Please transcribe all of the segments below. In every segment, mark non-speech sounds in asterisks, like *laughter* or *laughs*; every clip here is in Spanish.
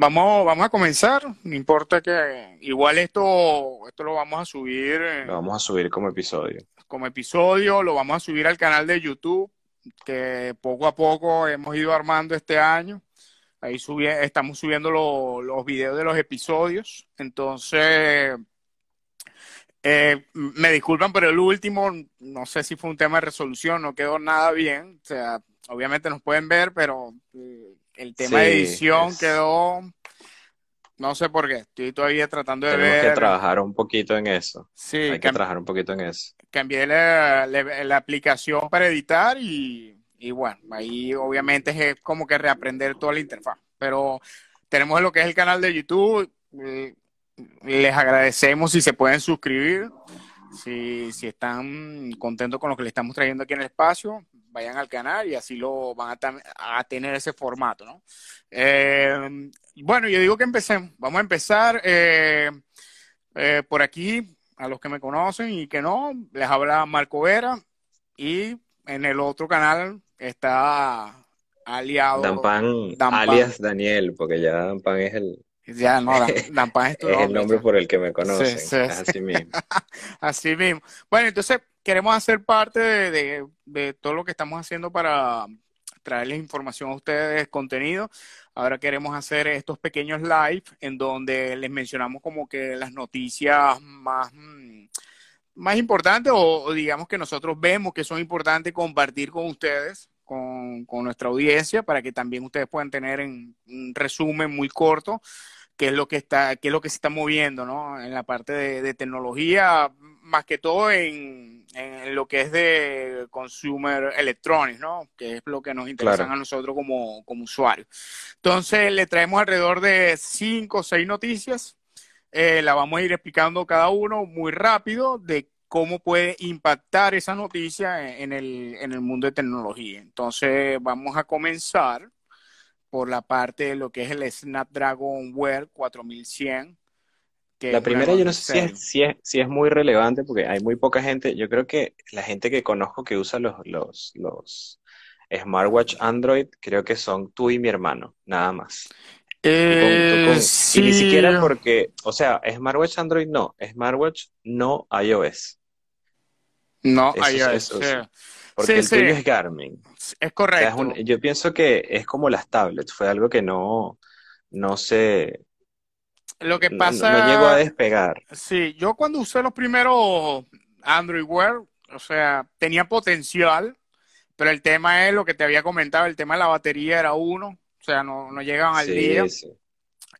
vamos, vamos a comenzar. No importa que igual esto, esto lo vamos a subir. eh, Lo vamos a subir como episodio. como episodio, lo vamos a subir al canal de YouTube, que poco a poco hemos ido armando este año. Ahí subi- estamos subiendo lo- los videos de los episodios. Entonces, eh, me disculpan, pero el último, no sé si fue un tema de resolución, no quedó nada bien. O sea, obviamente nos pueden ver, pero eh, el tema de edición es- quedó, no sé por qué. Estoy todavía tratando de Tenemos que ver. trabajar un poquito en eso. Sí, Hay que trabajar un poquito en eso. cambié la, la- la aplicación para editar y, y bueno, ahí obviamente es como que reaprender toda la interfaz. Pero tenemos lo que es el canal de YouTube. eh, Les agradecemos si se pueden suscribir. Si, si están contentos con lo que le estamos trayendo aquí en el espacio, vayan al canal y así lo van a, tener ese formato, ¿no? Eh, bueno, yo digo que empecemos. Vamos a empezar eh, eh, por aquí, a los que me conocen y que no, les habla Marco Vera y en el otro canal está aliado Dampan, Dampan. alias Daniel, porque ya Dampan es el, Ya, no, Dan- *laughs* Dampan es tu es el nombre. nombre por el que me conocen. Sí, sí, Es sí. así mismo. *laughs* Así mismo. Bueno, entonces queremos hacer parte de, todo lo que estamos haciendo para traerles información a ustedes, contenido. Ahora queremos hacer estos pequeños live en donde les mencionamos como que las noticias más, mm, más importantes o, digamos que nosotros vemos que son importantes compartir con ustedes, con, nuestra audiencia, para que también ustedes puedan tener en un resumen muy corto qué es lo que está, qué es lo que se está moviendo, ¿no? En la parte de tecnología, más que todo en, en lo que es de consumer electronics, ¿no? Que es lo que nos interesa Claro. a nosotros como, como usuarios. Entonces, le traemos alrededor de cinco o seis noticias. Eh, la vamos a ir explicando cada uno muy rápido de cómo puede impactar esa noticia en el, en el mundo de tecnología. Entonces, vamos a comenzar por la parte de lo que es el Snapdragon Wear 4100. Que La primera yo no sé si es, si es, si es muy relevante porque hay muy poca gente. Yo creo que la gente que conozco que usa los, los, los smartwatch Android, creo que son tú y mi hermano, nada más. Con- tú Eh, y ni siquiera porque, o sea, smartwatch Android no, smartwatch no iOS. No, Eso iOS, eso sí. sí. Porque Sí, el tuyo sí. es Garmin. Es O sea, es correcto. un- yo pienso que es como las tablets, fue algo que no, no se, Lo que no, no- pasa, no llegó a despegar. sí, yo cuando usé los primeros Android Wear, o sea, tenía potencial, pero el tema es lo que te había comentado, el tema de la batería era uno, o sea, no, no llegaban al día. Sí.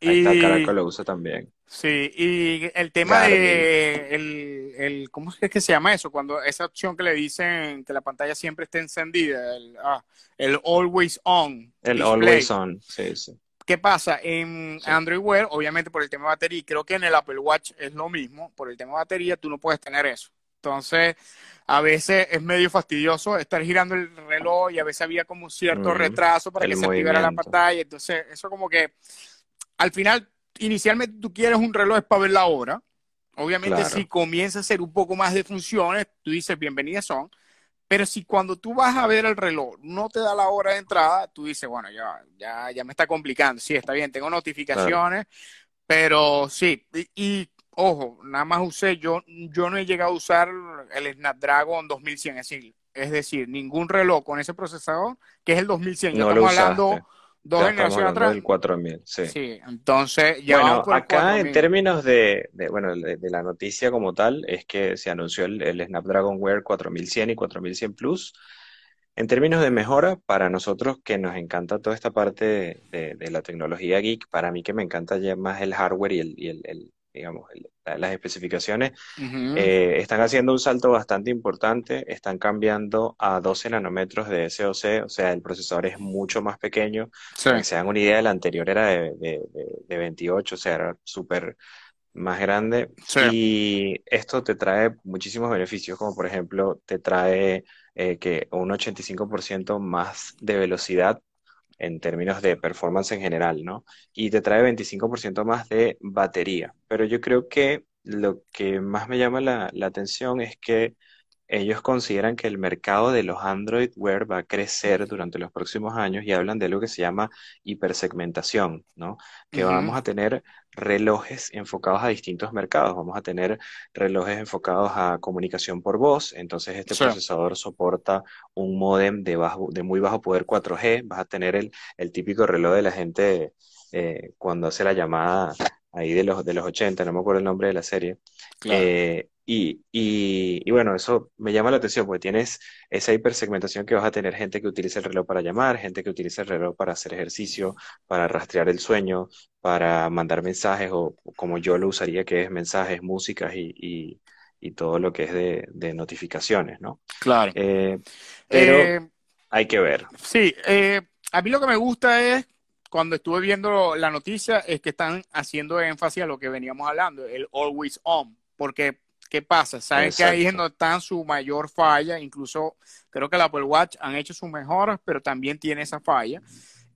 Ahí está, Y, Caracol lo usa también. sí, y el tema Garmin. de el, el, ¿cómo es que se llama eso? Cuando esa opción que le dicen que la pantalla siempre esté encendida, el, ah, el always on El display. Always On, sí, sí. ¿Qué pasa? En Sí. Android Wear, obviamente por el tema de batería, y creo que en el Apple Watch es lo mismo, por el tema de batería tú no puedes tener eso. Entonces, a veces es medio fastidioso estar girando el reloj y a veces había como un cierto Ujú. retraso para que se activara la pantalla. Entonces, eso como que al final, inicialmente tú quieres un reloj para ver la hora. Obviamente, Claro. si comienza a hacer un poco más de funciones, tú dices bienvenidas son. Pero si cuando tú vas a ver el reloj no te da la hora de entrada, tú dices, bueno, ya, ya, ya me está complicando. Sí, está bien, tengo notificaciones, pero sí. Y, y, ojo, nada más usé, yo, yo no he llegado a usar el Snapdragon 2100, es decir, es decir, ningún reloj con ese procesador, que es el 2100. Ya No lo estamos hablando. Dos Ya generaciones atrás. del 4000, sí. Sí, entonces ya Bueno, por acá en 4000. términos de, de, bueno, de, de la noticia como tal, es que se anunció el, el Snapdragon Wear 4100 y 4100 Plus. En términos de mejora, para nosotros que nos encanta toda esta parte de, de- de la tecnología geek, para mí que me encanta ya más el hardware y el, y el, el, digamos, las especificaciones, eh, están haciendo un salto bastante importante, están cambiando a 12 nanómetros de SoC, o sea, el procesador es mucho más pequeño. Sí, Para que se hagan una idea, el anterior era de, de, de- de 28, o sea, era súper más grande. sí. Y esto te trae muchísimos beneficios, como por ejemplo, te trae eh, que un 85% más de velocidad en términos de performance en general, ¿no? Y te trae 25% más de batería. Pero yo creo que lo que más me llama la, la atención es que ellos consideran que el mercado de los Android Wear va a crecer durante los próximos años y hablan de lo que se llama hipersegmentación, ¿no? Que vamos a tener relojes enfocados a distintos mercados. Vamos a tener relojes enfocados a comunicación por voz. Entonces, este procesador soporta un modem de, bajo, de muy bajo poder 4G. Vas a tener el, el típico reloj de la gente eh, cuando hace la llamada ahí de los, de los 80, no me acuerdo el nombre de la serie. Eh, y, y, bueno, eso me llama la atención porque tienes esa hipersegmentación que vas a tener gente que utiliza el reloj para llamar, gente que utiliza el reloj para hacer ejercicio, para rastrear el sueño, para mandar mensajes o, como yo lo usaría, que es mensajes, músicas y, y, todo lo que es de, de notificaciones, ¿no? Claro. Eh, pero eh, hay que ver. Sí, a mí lo que me gusta es cuando estuve viendo la noticia es que están haciendo énfasis a lo que veníamos hablando, el always on, porque ¿qué pasa? Saben que ahí es donde está su mayor falla, incluso creo que el Apple Watch han hecho sus mejoras, pero también tiene esa falla.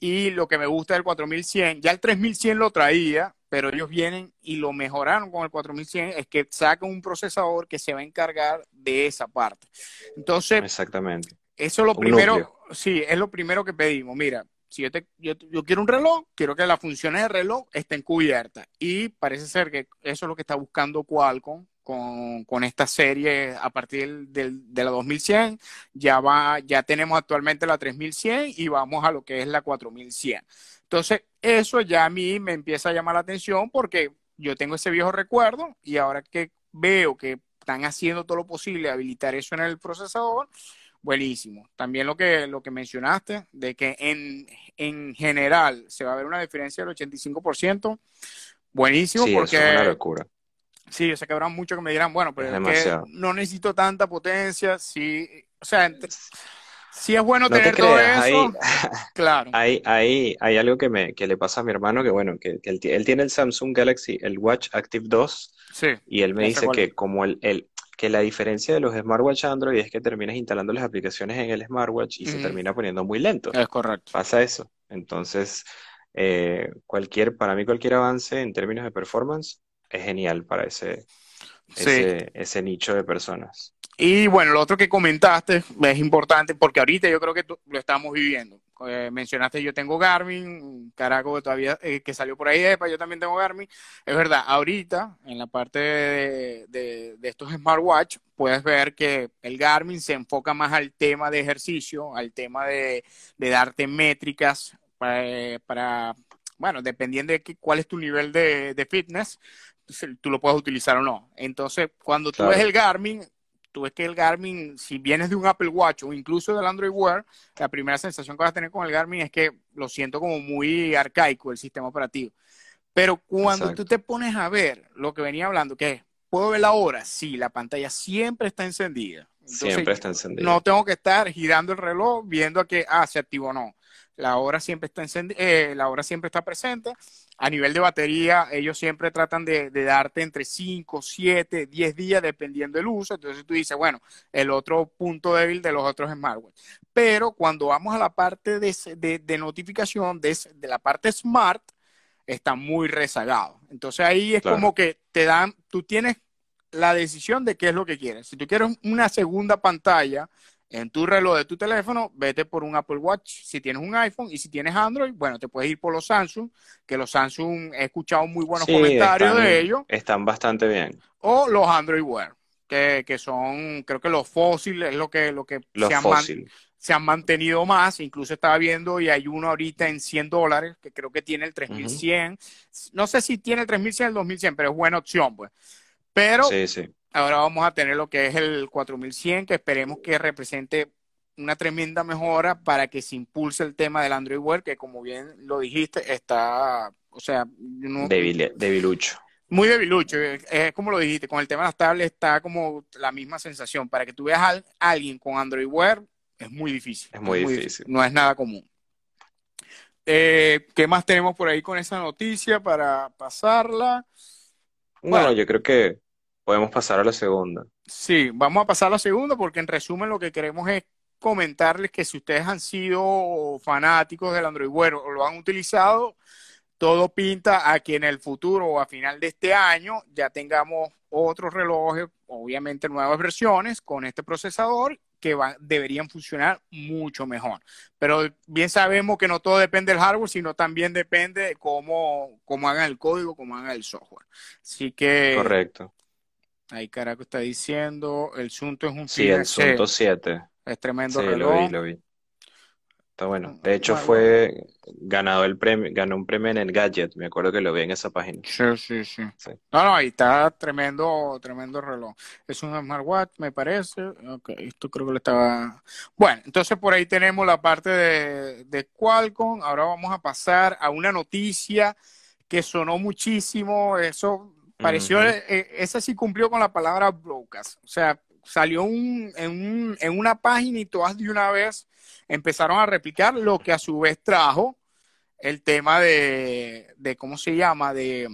Y lo que me gusta del 4100, ya el 3100 lo traía, pero ellos vienen y lo mejoraron con el 4100, es que sacan un procesador que se va a encargar de esa parte. Entonces, exactamente. Eso es lo primero, sí, es lo primero que pedimos. Mira, si yo, te, yo, quiero un reloj, quiero que las funciones del reloj estén cubiertas. Y parece ser que eso es lo que está buscando Qualcomm con, con esta serie a partir del, de la 2100. Ya, va, ya tenemos actualmente la 3100 y vamos a lo que es la 4100. Entonces, eso ya a mí me empieza a llamar la atención porque yo tengo ese viejo recuerdo y ahora que veo que están haciendo todo lo posible habilitar eso en el procesador, buenísimo. También lo que, lo que mencionaste, de que en, en general se va a ver una diferencia del 85%, buenísimo sí, porque... es una locura. Sí, yo sé que habrá mucho que me dirán, bueno, pero es, que no necesito tanta potencia, sí, o sea, sí es bueno tener todo eso. *laughs* claro. Hay, hay, hay algo que, me, que le pasa a mi hermano, que bueno, que, él, tiene el Samsung Galaxy, el Watch Active 2, sí, y él me dice que como el, el, que la diferencia de los smartwatch Android es que terminas instalando las aplicaciones en el smartwatch y se termina poniendo muy lento. Es correcto. Pasa eso. Entonces, eh, cualquier, para mí cualquier avance en términos de performance es genial para ese, ese, ese nicho de personas. Y bueno, lo otro que comentaste es importante porque ahorita yo creo que lo estamos viviendo. Eh, mencionaste yo tengo Garmin, Caraco que todavía eh, que salió por ahí, epa, yo también tengo Garmin. Es verdad, ahorita en la parte de, de, estos smartwatch puedes ver que el Garmin se enfoca más al tema de ejercicio, al tema de, de darte métricas para, para, bueno, dependiendo de cuál es tu nivel de, de fitness, tú lo puedes utilizar o no. Entonces, cuando tú ves el Garmin, tú ves que el Garmin, si vienes de un Apple Watch o incluso del Android Wear, la primera sensación que vas a tener con el Garmin es que lo siento como muy arcaico el sistema operativo. Pero cuando tú te pones a ver lo que venía hablando, que puedo ver la hora, sí, la pantalla siempre está encendida. siempre está encendida. No tengo que estar girando el reloj viendo a que, ah, se activó o no. La hora siempre está encendida, eh, la hora siempre está presente a nivel de batería, ellos siempre tratan de, darte entre 5, 7, 10 días dependiendo del uso. Entonces tú dices, bueno, el otro punto débil de los otros smartwatch. Pero cuando vamos a la parte de, notificación, de, la parte smart, está muy rezagado. Entonces ahí es como que te dan, tú tienes la decisión de qué es lo que quieres. Si tú quieres una segunda pantalla, en tu reloj de tu teléfono, vete por un Apple Watch si tienes un iPhone y si tienes Android, bueno, te puedes ir por los Samsung, que los Samsung he escuchado muy buenos comentarios de ellos. Están bastante bien. O los Android Wear, que, que son, creo que los fósiles es lo que, lo que se, han se, han mantenido más. Incluso estaba viendo y hay uno ahorita en 100 dólares, que creo que tiene el 3100. No sé si tiene el 3100 o el 2100, pero es buena opción, pues. Pero sí, sí Ahora vamos a tener lo que es el 4100, que esperemos que represente una tremenda mejora para que se impulse el tema del Android Wear, que como bien lo dijiste, está, o sea... debilucho. Muy debilucho, es como lo dijiste, con el tema de las tablets está como la misma sensación. Para que tú veas a alguien con Android Wear, es muy difícil. Es muy, difícil. No es nada común. Eh, ¿Qué más tenemos por ahí con esa noticia para pasarla? bueno, yo creo que Podemos pasar a la segunda. Sí, vamos a pasar a la segunda porque en resumen lo que queremos es comentarles que si ustedes han sido fanáticos del Android Wear o lo han utilizado, todo pinta a que en el futuro o a final de este año ya tengamos otros relojes obviamente nuevas versiones con este procesador que deberían funcionar mucho mejor. Pero bien sabemos que no todo depende del hardware, sino también depende de cómo, cómo hagan el código, cómo hagan el software. Así que... Correcto. Ahí Caraco está diciendo, el Sunto es un... Sí, el Sunto 7. Es tremendo sí, Lo vi, lo vi. Está bueno. De hecho, fue ganado el premio, ganó un premio en el Gadget. Me acuerdo que lo vi en esa página. Sí, sí, sí. No, no, ahí está tremendo, tremendo reloj. Es un smartwatch, me parece. Esto creo que lo estaba. Bueno, entonces por ahí tenemos la parte de, de Qualcomm. Ahora vamos a pasar a una noticia que sonó muchísimo. Eso pareció, eh, esa sí cumplió con la palabra brocas. O sea, salió un, en, un, en una página y todas de una vez empezaron a replicar lo que a su vez trajo el tema de, de ¿cómo se llama? De,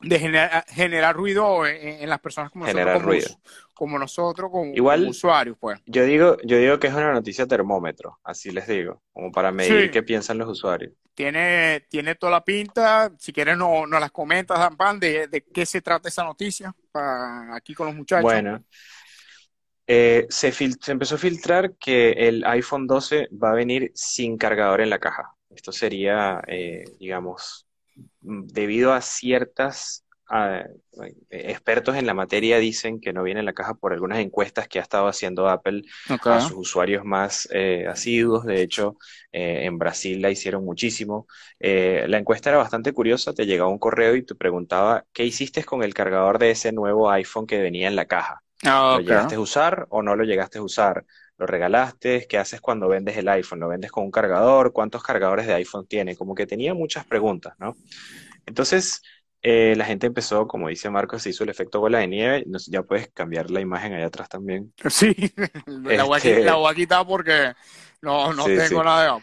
de generar, ruido en, las personas como nosotros, como, como nosotros, como, Igual, usuarios, pues. Yo digo, yo digo que es una noticia termómetro, así les digo, como para medir qué piensan los usuarios. Tiene, tiene toda la pinta, si quieres no, no las comentas, Dan de, de qué se trata esa noticia, aquí con los muchachos. Bueno, eh, se, empezó a filtrar que el iPhone 12 va a venir sin cargador en la caja. Esto sería, eh, digamos, mm, debido a ciertas expertos en la materia dicen que no viene en la caja por algunas encuestas que ha estado haciendo Apple a sus usuarios más eh, asiduos. De hecho, en Brasil la hicieron muchísimo. la encuesta era bastante curiosa. Te llegaba un correo y te preguntaba qué hiciste con el cargador de ese nuevo iPhone que venía en la caja. Ah, ¿Lo llegaste a usar o no lo llegaste a usar? ¿Lo regalaste? ¿Qué haces cuando vendes el iPhone? ¿Lo vendes con un cargador? ¿Cuántos cargadores de iPhone tiene? Como que tenía muchas preguntas, ¿no? Entonces, eh, la gente empezó, como dice Marcos, se hizo el efecto bola de nieve. ya puedes cambiar la imagen allá atrás también. Sí, *laughs* la, voy a, este quitar porque no, no tengo nada de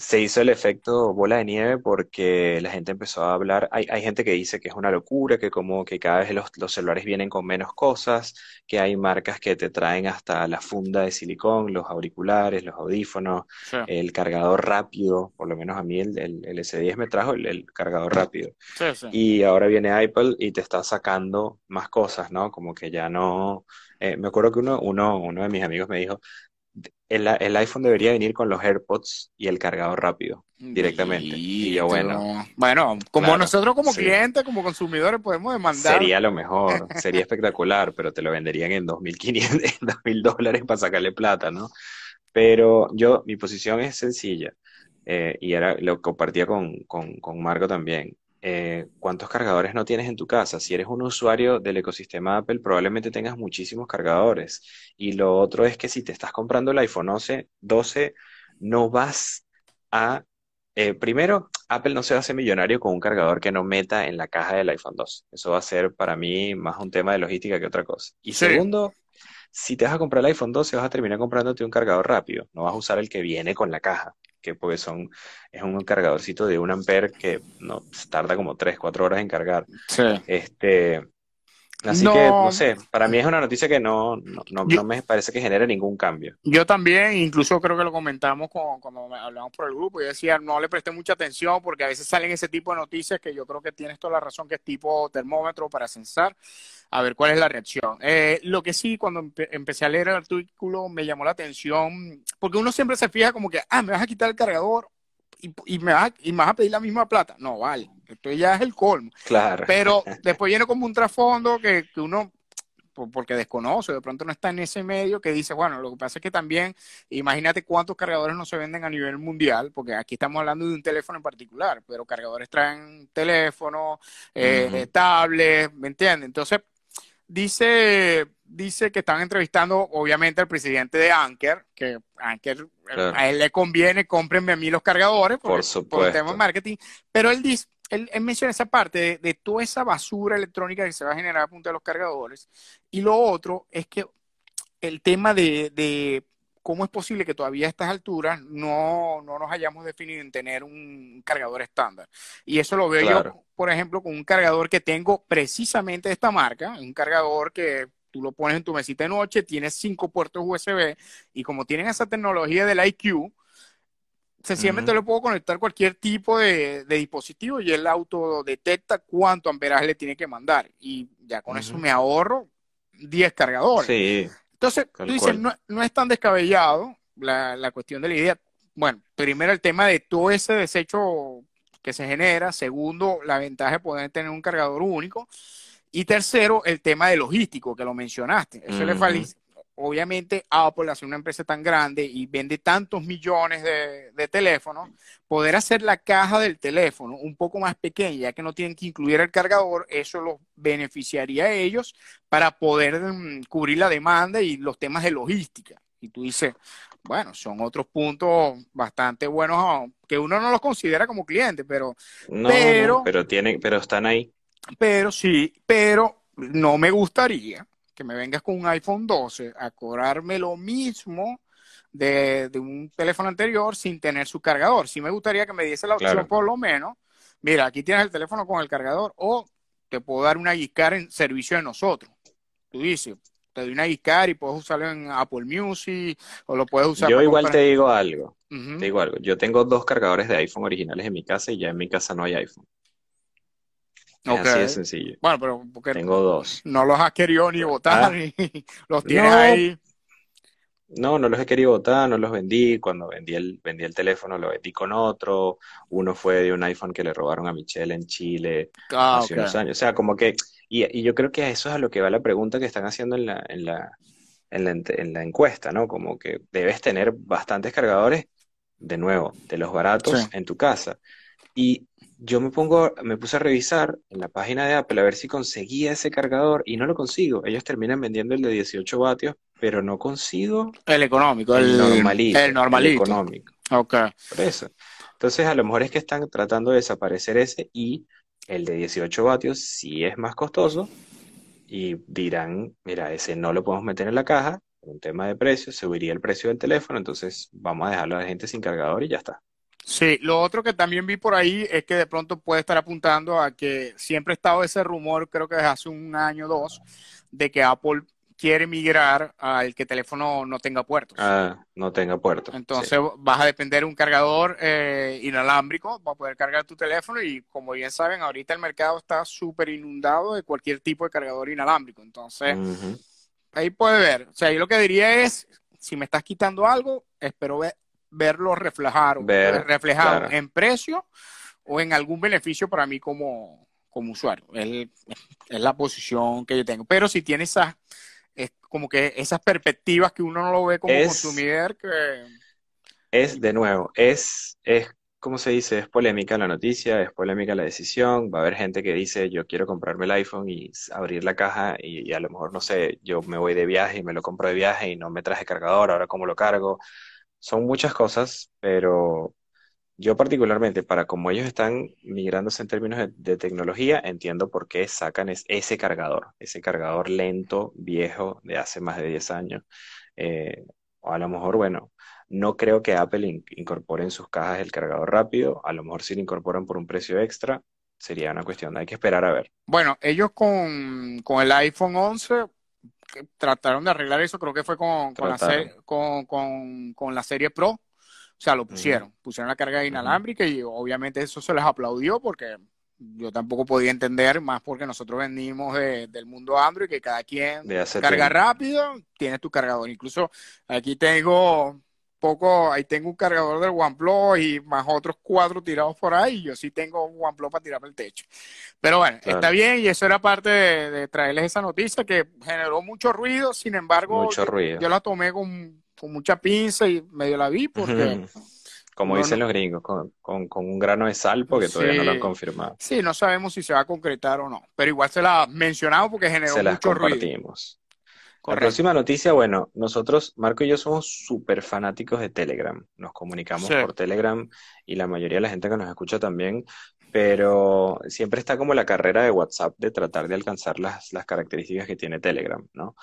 se hizo el efecto bola de nieve porque la gente empezó a hablar, hay, hay gente que dice que es una locura, que como que cada vez los, los, celulares vienen con menos cosas, que hay marcas que te traen hasta la funda de silicón, los auriculares, los audífonos, el cargador rápido, por lo menos a mí el, el, S10 me trajo el, cargador rápido. y ahora viene Apple y te está sacando más cosas, ¿no? Como que ya no... Eh, me acuerdo que uno, uno, uno de mis amigos me dijo, el, iPhone debería venir con los AirPods y el cargador rápido directamente. Y, yo, bueno. Bueno, como nosotros como clientes, como consumidores, podemos demandar. Sería lo mejor, *laughs* sería espectacular, pero te lo venderían en 2.500, en 2.000 dólares para sacarle plata, ¿no? Pero yo, mi posición es sencilla, eh, y era, lo compartía con, con, con Marco también. Eh, cuántos cargadores no tienes en tu casa. Si eres un usuario del ecosistema Apple, probablemente tengas muchísimos cargadores. Y lo otro es que si te estás comprando el iPhone 12, 12 no vas a... Eh, primero, Apple no se hacer millonario con un cargador que no meta en la caja del iPhone 2. Eso va a ser para mí más un tema de logística que otra cosa. Y segundo, si te vas a comprar el iPhone 12, vas a terminar comprándote un cargador rápido. No vas a usar el que viene con la caja que porque son, es un cargadorcito de un ampere que no tarda como 3, 4 horas en cargar. Sí. Este, así que, no sé, para mí es una noticia que no, no, no, me parece que genere ningún cambio. Yo también, incluso creo que lo comentamos con, cuando hablamos por el grupo, yo decía, no le presté mucha atención porque a veces salen ese tipo de noticias que yo creo que tienes toda la razón, que es tipo termómetro para censar a ver cuál es la reacción. Eh, lo que sí, cuando empecé a leer el artículo, me llamó la atención, porque uno siempre se fija como que, ah, me vas a quitar el cargador y, y me, vas a, y me vas a pedir la misma plata. No, vale, esto ya es el colmo. Claro. Pero *laughs* después viene como un trasfondo que, que uno porque desconoce, de pronto no está en ese medio, que dice, bueno, lo que pasa es que también, imagínate cuántos cargadores no se venden a nivel mundial, porque aquí estamos hablando de un teléfono en particular, pero cargadores traen teléfono, eh, tablets, ¿me entiendes? Entonces, Dice, dice que están entrevistando, obviamente, al presidente de Anker, que Anker, a él le conviene, cómprenme a mí los cargadores por, por el tema de marketing, pero él dice, él, menciona esa parte de, toda esa basura electrónica que se va a generar a punta de los cargadores. Y lo otro es que el tema de, de cómo es posible que todavía a estas alturas no, no nos hayamos definido en tener un cargador estándar. Y eso lo veo yo, por ejemplo, con un cargador que tengo precisamente de esta marca, un cargador que tú lo pones en tu mesita de noche, tienes cinco puertos USB y como tienen esa tecnología del IQ, sencillamente le puedo conectar cualquier tipo de, dispositivo y él auto detecta cuánto amperaje le tiene que mandar. Y ya con eso me ahorro 10 cargadores. Sí, Entonces, tú dices, no, no es tan descabellado la, la cuestión de la idea. Bueno, primero el tema de todo ese desecho que se genera. Segundo, la ventaja de poder tener un cargador único. Y tercero, el tema de logístico, que lo mencionaste. Eso le Ujú. fali- Obviamente, Apple, hace una empresa tan grande y vende tantos millones de, de teléfonos, poder hacer la caja del teléfono un poco más pequeña, ya que no tienen que incluir el cargador, eso los beneficiaría a ellos para poder mm, cubrir la demanda y los temas de logística. Y tú dices, bueno, son otros puntos bastante buenos que uno no los considera como cliente, pero, No, pero tienen, pero están ahí. Pero sí, pero no me gustaría que me vengas con un iPhone 12 a cobrarme lo mismo de, de un teléfono anterior sin tener su cargador. Sí me gustaría que me diese la opción Claro. por lo menos, mira, aquí tienes el teléfono con el cargador o te puedo dar una Gicar en servicio de nosotros. Tú dices, te doy una Gicar y puedes usarlo en Apple Music o lo puedes usar Yo igual te digo algo, te digo algo. Yo tengo dos cargadores de iPhone originales en mi casa y ya en mi casa no hay iPhone. Así de sencillo. Bueno, pero porque Tengo dos. no los has querido ni votar Ah, *laughs* ni los tienes no, ahí. no, no los he querido botar, no los vendí. Cuando vendí el, vendí el teléfono, lo vendí con otro. Uno fue de un iPhone que le robaron a Michelle en Chile Ah, hace unos años. O sea, como que, y, y yo creo que a eso es a lo que va la pregunta que están haciendo en la, en la, en la, en la encuesta, ¿no? Como que debes tener bastantes cargadores, de nuevo, de los Sí. baratos en tu casa. Y yo me pongo, me puse a revisar en la página de Apple a ver si conseguía ese cargador y no lo consigo. Ellos terminan vendiendo el de 18 vatios, pero no consigo El económico, el el, normalito, el el normalito. económico. Ok. Por eso. Entonces, a lo mejor es que están tratando de desaparecer ese y el de 18 vatios sí es más costoso y dirán, mira, ese no lo podemos meter en la caja, por un tema de precio, subiría el precio del teléfono, entonces vamos a dejarlo a la gente sin cargador y ya está. Sí, lo otro que también vi por ahí es que de pronto puede estar apuntando a que siempre ha estado ese rumor, creo que desde hace un año o dos, de que Apple quiere migrar al que el teléfono no tenga puertos. Ah, no tenga puerto. Sí, Entonces vas a depender de un cargador eh, inalámbrico para poder cargar tu teléfono y como bien saben, ahorita el mercado está súper inundado de cualquier tipo de cargador inalámbrico. Entonces, ahí puede ver. O sea, yo lo que diría es, si me estás quitando algo, espero ve- verlo Ver, reflejado claro. en precio o en algún beneficio para mí como, como usuario. Es, es la posición que yo tengo. Pero si tiene esas, es como que esas perspectivas que uno no lo ve como Es, consumidor, que es de nuevo, es, es, ¿cómo se dice? Es polémica la noticia, es polémica la decisión. Va a haber gente que dice, yo quiero comprarme el iPhone y abrir la caja y, y a lo mejor, no sé, yo me voy de viaje y me lo compro de viaje y no me traje cargador, ahora cómo lo cargo. Son muchas cosas, pero yo particularmente, para como ellos están migrándose en términos de, tecnología, entiendo por qué sacan es- ese cargador, ese cargador lento, viejo, de hace más de 10 años. Eh, o a lo mejor, bueno, no creo que Apple in- incorpore en sus cajas el cargador rápido, a lo mejor si lo incorporan por un precio extra, sería una cuestión, hay que esperar a ver. Bueno, ellos con, con el iPhone 11 que trataron de arreglar eso, creo que fue con, con la, Trataron. se- con, con, con la serie Pro. O sea, lo pusieron, pusieron la carga inalámbrica y obviamente eso se les aplaudió porque yo tampoco podía entender, más porque nosotros venimos de- del mundo Android, que cada quien carga tiempo. rápido, tiene tu cargador. Incluso aquí tengo poco, ahí tengo un cargador del OnePlus y más otros cuatro tirados por ahí. y Yo sí tengo un OnePlus para tirar para el techo. Pero bueno, está bien y eso era parte de, de traerles esa noticia que generó mucho ruido. Sin embargo, mucho yo, la tomé con, con mucha pinza y medio la vi porque *laughs* Como no, dicen los gringos, con, con- con un grano de sal porque todavía no lo han confirmado. sí, no sabemos si se va a concretar o no. Pero igual se la mencionamos porque generó Se las mucho ruido. La próxima noticia, bueno, nosotros, Marco y yo somos súper fanáticos de Telegram. Nos comunicamos Sí. por Telegram y la mayoría de la gente que nos escucha también, pero siempre está como la carrera de WhatsApp de tratar de alcanzar las, las características que tiene Telegram, ¿no?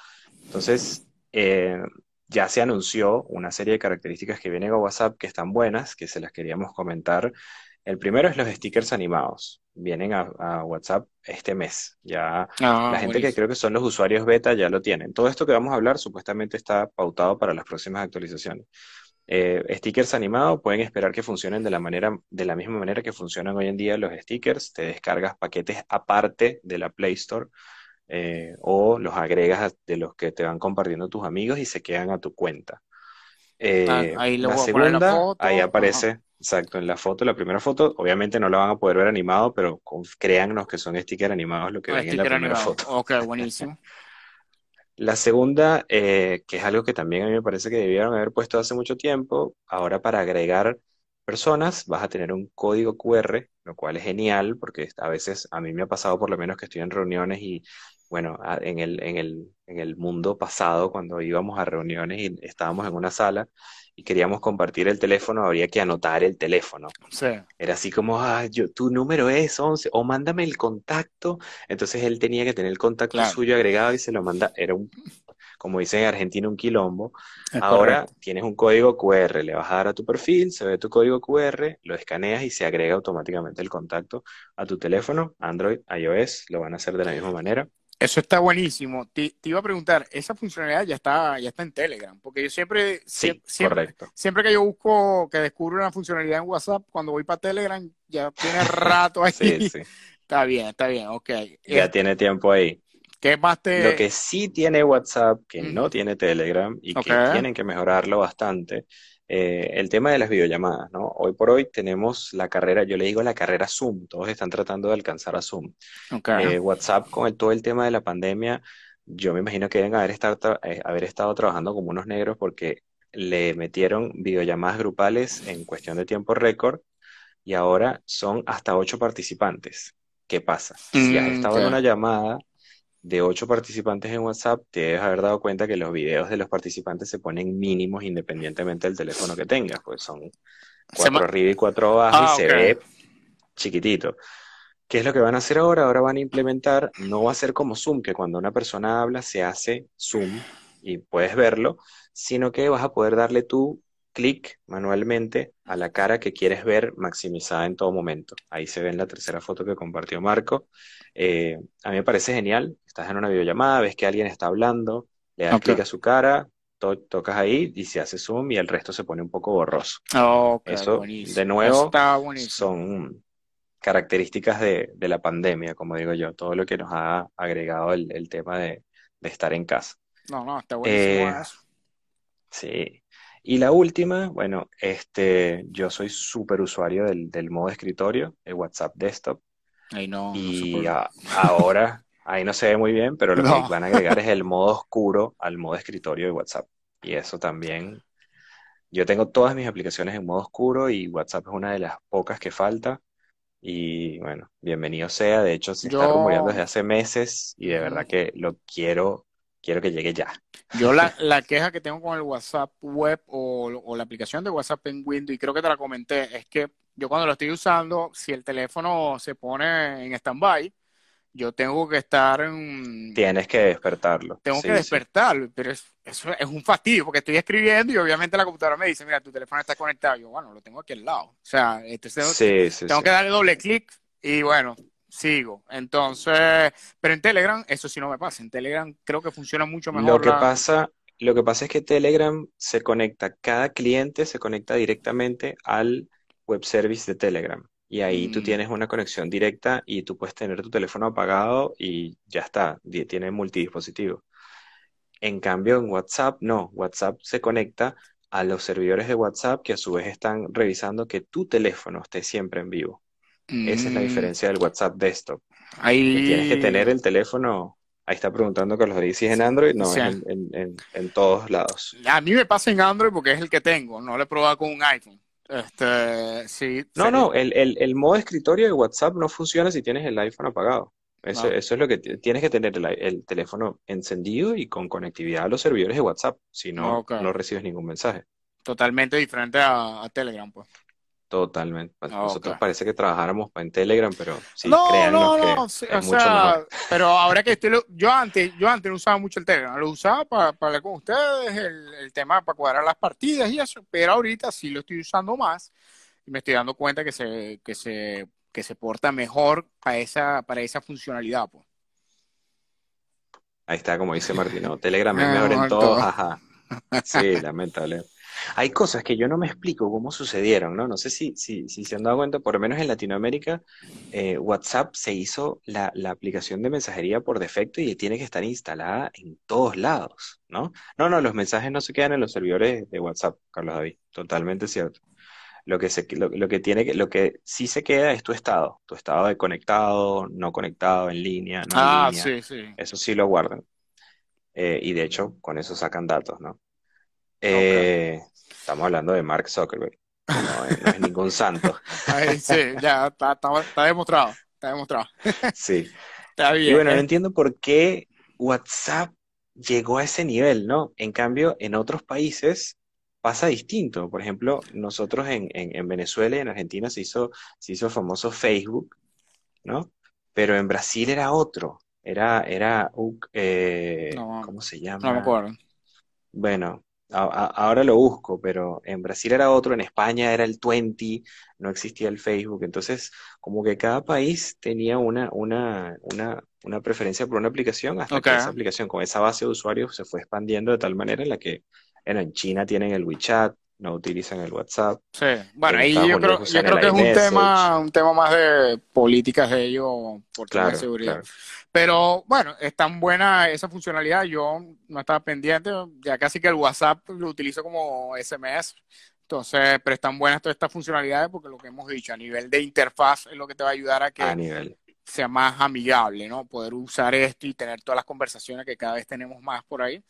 Entonces, eh, ya se anunció una serie de características que vienen a WhatsApp que están buenas, que se las queríamos comentar. El primero es los stickers animados. Vienen a, a WhatsApp este mes. Ya Ah, la gente que creo que son los usuarios beta ya lo tienen. Todo esto que vamos a hablar supuestamente está pautado para las próximas actualizaciones. Eh, stickers animados pueden esperar que funcionen de la manera, de la misma manera que funcionan hoy en día los stickers. Te descargas paquetes aparte de la Play Store eh, o los agregas de los que te van compartiendo tus amigos y se quedan a tu cuenta. Ah, Eh, ahí le la voy a poner la segunda, ahí. Ajá. Exacto, en la foto, la primera foto, obviamente no la van a poder ver animado, pero con- créannos que son stickers animados lo que Un ven en la primera animado. foto. Ok, buenísimo. *laughs* *laughs* La segunda, eh, que es algo que también a mí me parece que debieron haber puesto hace mucho tiempo, ahora para agregar personas vas a tener un código QR, lo cual es genial porque a veces a mí me ha pasado por lo menos que estoy en reuniones y bueno, en el, en el, en el mundo pasado cuando íbamos a reuniones y estábamos en una sala y queríamos compartir el teléfono, habría que anotar el teléfono. Sí, Era así como, ah, yo, tu número es 11 o mándame el contacto. Entonces él tenía que tener el contacto claro, suyo agregado y se lo manda. Era un, como dicen en Argentina, un quilombo. es Ahora correcto. tienes un código QR, le vas a dar a tu perfil, se ve tu código QR, lo escaneas y se agrega automáticamente el contacto a tu teléfono, Android, iOS, lo van a hacer de la misma manera. Eso está buenísimo. Te, te iba a preguntar, esa funcionalidad ya está, ya está en Telegram, porque yo siempre, Sí, siempre, correcto. siempre que yo busco, que descubro una funcionalidad en WhatsApp, cuando voy para Telegram, ya tiene *laughs* rato ahí. Sí, sí, Está bien, está bien, ok. ya Este, tiene tiempo ahí. ¿qué más Lo te...? que sí tiene WhatsApp, que no tiene Telegram y que tienen que mejorarlo bastante, eh, el tema de las videollamadas, ¿no? Hoy por hoy tenemos la carrera, yo le digo la carrera Zoom, todos están tratando de alcanzar a Zoom. ok. Eh, WhatsApp con el- todo el tema de la pandemia, yo me imagino que deben haber estado, eh, haber estado trabajando como unos negros porque le metieron videollamadas grupales en cuestión de tiempo récord y ahora son hasta ocho participantes. ¿Qué pasa? Si has Mm, estado en una llamada de ocho participantes en WhatsApp, te debes haber dado cuenta que los videos de los participantes se ponen mínimos independientemente del teléfono que tengas, pues son cuatro arriba y cuatro abajo y Ah, se ve chiquitito. ¿Qué es lo que van a hacer ahora? Ahora van a implementar, no va a ser como Zoom, que cuando una persona habla se hace Zoom y puedes verlo, sino que vas a poder darle tu clic manualmente a la cara que quieres ver maximizada en todo momento. Ahí se ve en la tercera foto que compartió Marco. Eh, a mí me parece genial. Estás en una videollamada, ves que alguien está hablando, le das Ok, clic a su cara, to- tocas ahí y se hace zoom y el resto se pone un poco borroso. ok, Eso, de buenísimo. Eso nuevo, está son características de, de la pandemia, como digo yo, todo lo que nos ha agregado el, el tema de, de estar en casa. No, no, está buenísimo Eh, eso. sí. Y la última, bueno, este, yo soy súper usuario del, del modo escritorio, el WhatsApp Desktop, Ahí no, y a- ahora, ahí no se ve muy bien, pero lo que van a agregar es el modo oscuro al modo escritorio de WhatsApp. Y eso también, yo tengo todas mis aplicaciones en modo oscuro y WhatsApp es una de las pocas que falta. Y bueno, bienvenido sea. De hecho, se está rumoreando desde hace meses y de verdad que lo quiero, quiero que llegue ya. Yo la, *laughs* la queja que tengo con el WhatsApp web o, o la aplicación de WhatsApp en Windows, y creo que te la comenté, es que yo cuando lo estoy usando, si el teléfono se pone en stand-by, yo tengo que estar en, Tienes que despertarlo. tengo que sí. despertarlo, pero es, eso es un fastidio, porque estoy escribiendo y obviamente la computadora me dice, mira, tu teléfono está conectado. Yo, bueno, lo tengo aquí al lado. O sea, este, tengo, Sí, que darle doble clic y bueno, sigo. Entonces, pero en Telegram, eso sí no me pasa. En Telegram creo que funciona mucho Lo mejor que la... pasa, lo que pasa es que Telegram se conecta, cada cliente se conecta directamente al web service de Telegram. Y ahí tú Mm, tienes una conexión directa y tú puedes tener tu teléfono apagado y ya está, tiene multidispositivo. En cambio, en WhatsApp no, WhatsApp se conecta a los servidores de WhatsApp que a su vez están revisando que tu teléfono esté siempre en vivo. Esa es la mm, diferencia del WhatsApp Desktop, que tienes que tener ahí, el teléfono, ahí está preguntando Carlos Rodríguez si es en Android, no, es en, en, en, en todos lados. A mí me pasa en Android porque es el que tengo, no lo he probado con un iPhone. Este, sí, No, sería, no, el, el, el modo escritorio de WhatsApp no funciona si tienes el iPhone apagado. Eso, no, eso es lo que ti- tienes que tener el, el teléfono encendido y con conectividad a los servidores de WhatsApp, si no, no recibes ningún mensaje. totalmente diferente a, a Telegram, pues. Totalmente. Pues Ok. Nosotros parece que trabajáramos en Telegram, pero sí, No, no, que no, sí, es o mucho sea, mejor. pero ahora que estoy, yo antes, yo antes no usaba mucho el Telegram, lo usaba para, para hablar con ustedes, el, el tema para cuadrar las partidas y eso, pero ahorita sí lo estoy usando más y me estoy dando cuenta que se, que se, que se porta mejor para esa, para esa funcionalidad, pues. Ahí está, como dice Martino, Telegram es Eh, *laughs* mejor en todo. jaja. Sí, lamentable. Hay cosas que yo no me explico cómo sucedieron, ¿no? No sé si, si, si se han dado cuenta, por lo menos en Latinoamérica, eh, WhatsApp se hizo la, la aplicación de mensajería por defecto y tiene que estar instalada en todos lados, ¿no? No, no, los mensajes no se quedan en los servidores de WhatsApp, Carlos David, totalmente cierto. Lo que, se, lo, lo que tiene que, lo que sí se queda es tu estado, tu estado de conectado, no conectado, en línea, no en Ah, línea. sí, sí. Eso sí lo guardan. Eh, y de hecho, con eso sacan datos, ¿no? Eh, estamos hablando de Mark Zuckerberg, no es, no es ningún santo. *laughs* Ahí sí, ya está, está, está demostrado. Está demostrado. *laughs* Sí. Está Y bien. bueno, no eh, entiendo por qué WhatsApp llegó a ese nivel, ¿no? En cambio, en otros países pasa distinto. Por ejemplo, nosotros en, en, en Venezuela y en Argentina se hizo, se hizo famoso Facebook, ¿no? Pero en Brasil era otro. Era, era, eh, no, ¿cómo se no me llama? acuerdo. Bueno, a- a- ahora lo busco, pero en Brasil era otro, en España era el 20, no existía el Facebook. Entonces, como que cada país tenía una, una, una, una preferencia por una aplicación hasta que esa aplicación con esa base de usuarios se fue expandiendo de tal manera en la que, bueno, en China tienen el WeChat, no utilizan el WhatsApp, Sí, bueno, en ahí yo creo, yo creo que es un tema, un tema más de políticas de ellos por Claro, seguridad. claro. Pero bueno, es tan buena esa funcionalidad, yo no estaba pendiente, ya casi que el WhatsApp lo utilizo como SMS. Entonces, pero están buenas todas estas funcionalidades porque lo que hemos dicho, a nivel de interfaz es lo que te va a ayudar a A que nivel. sea más amigable, ¿no? Poder usar esto y tener todas las conversaciones que cada vez tenemos más por ahí.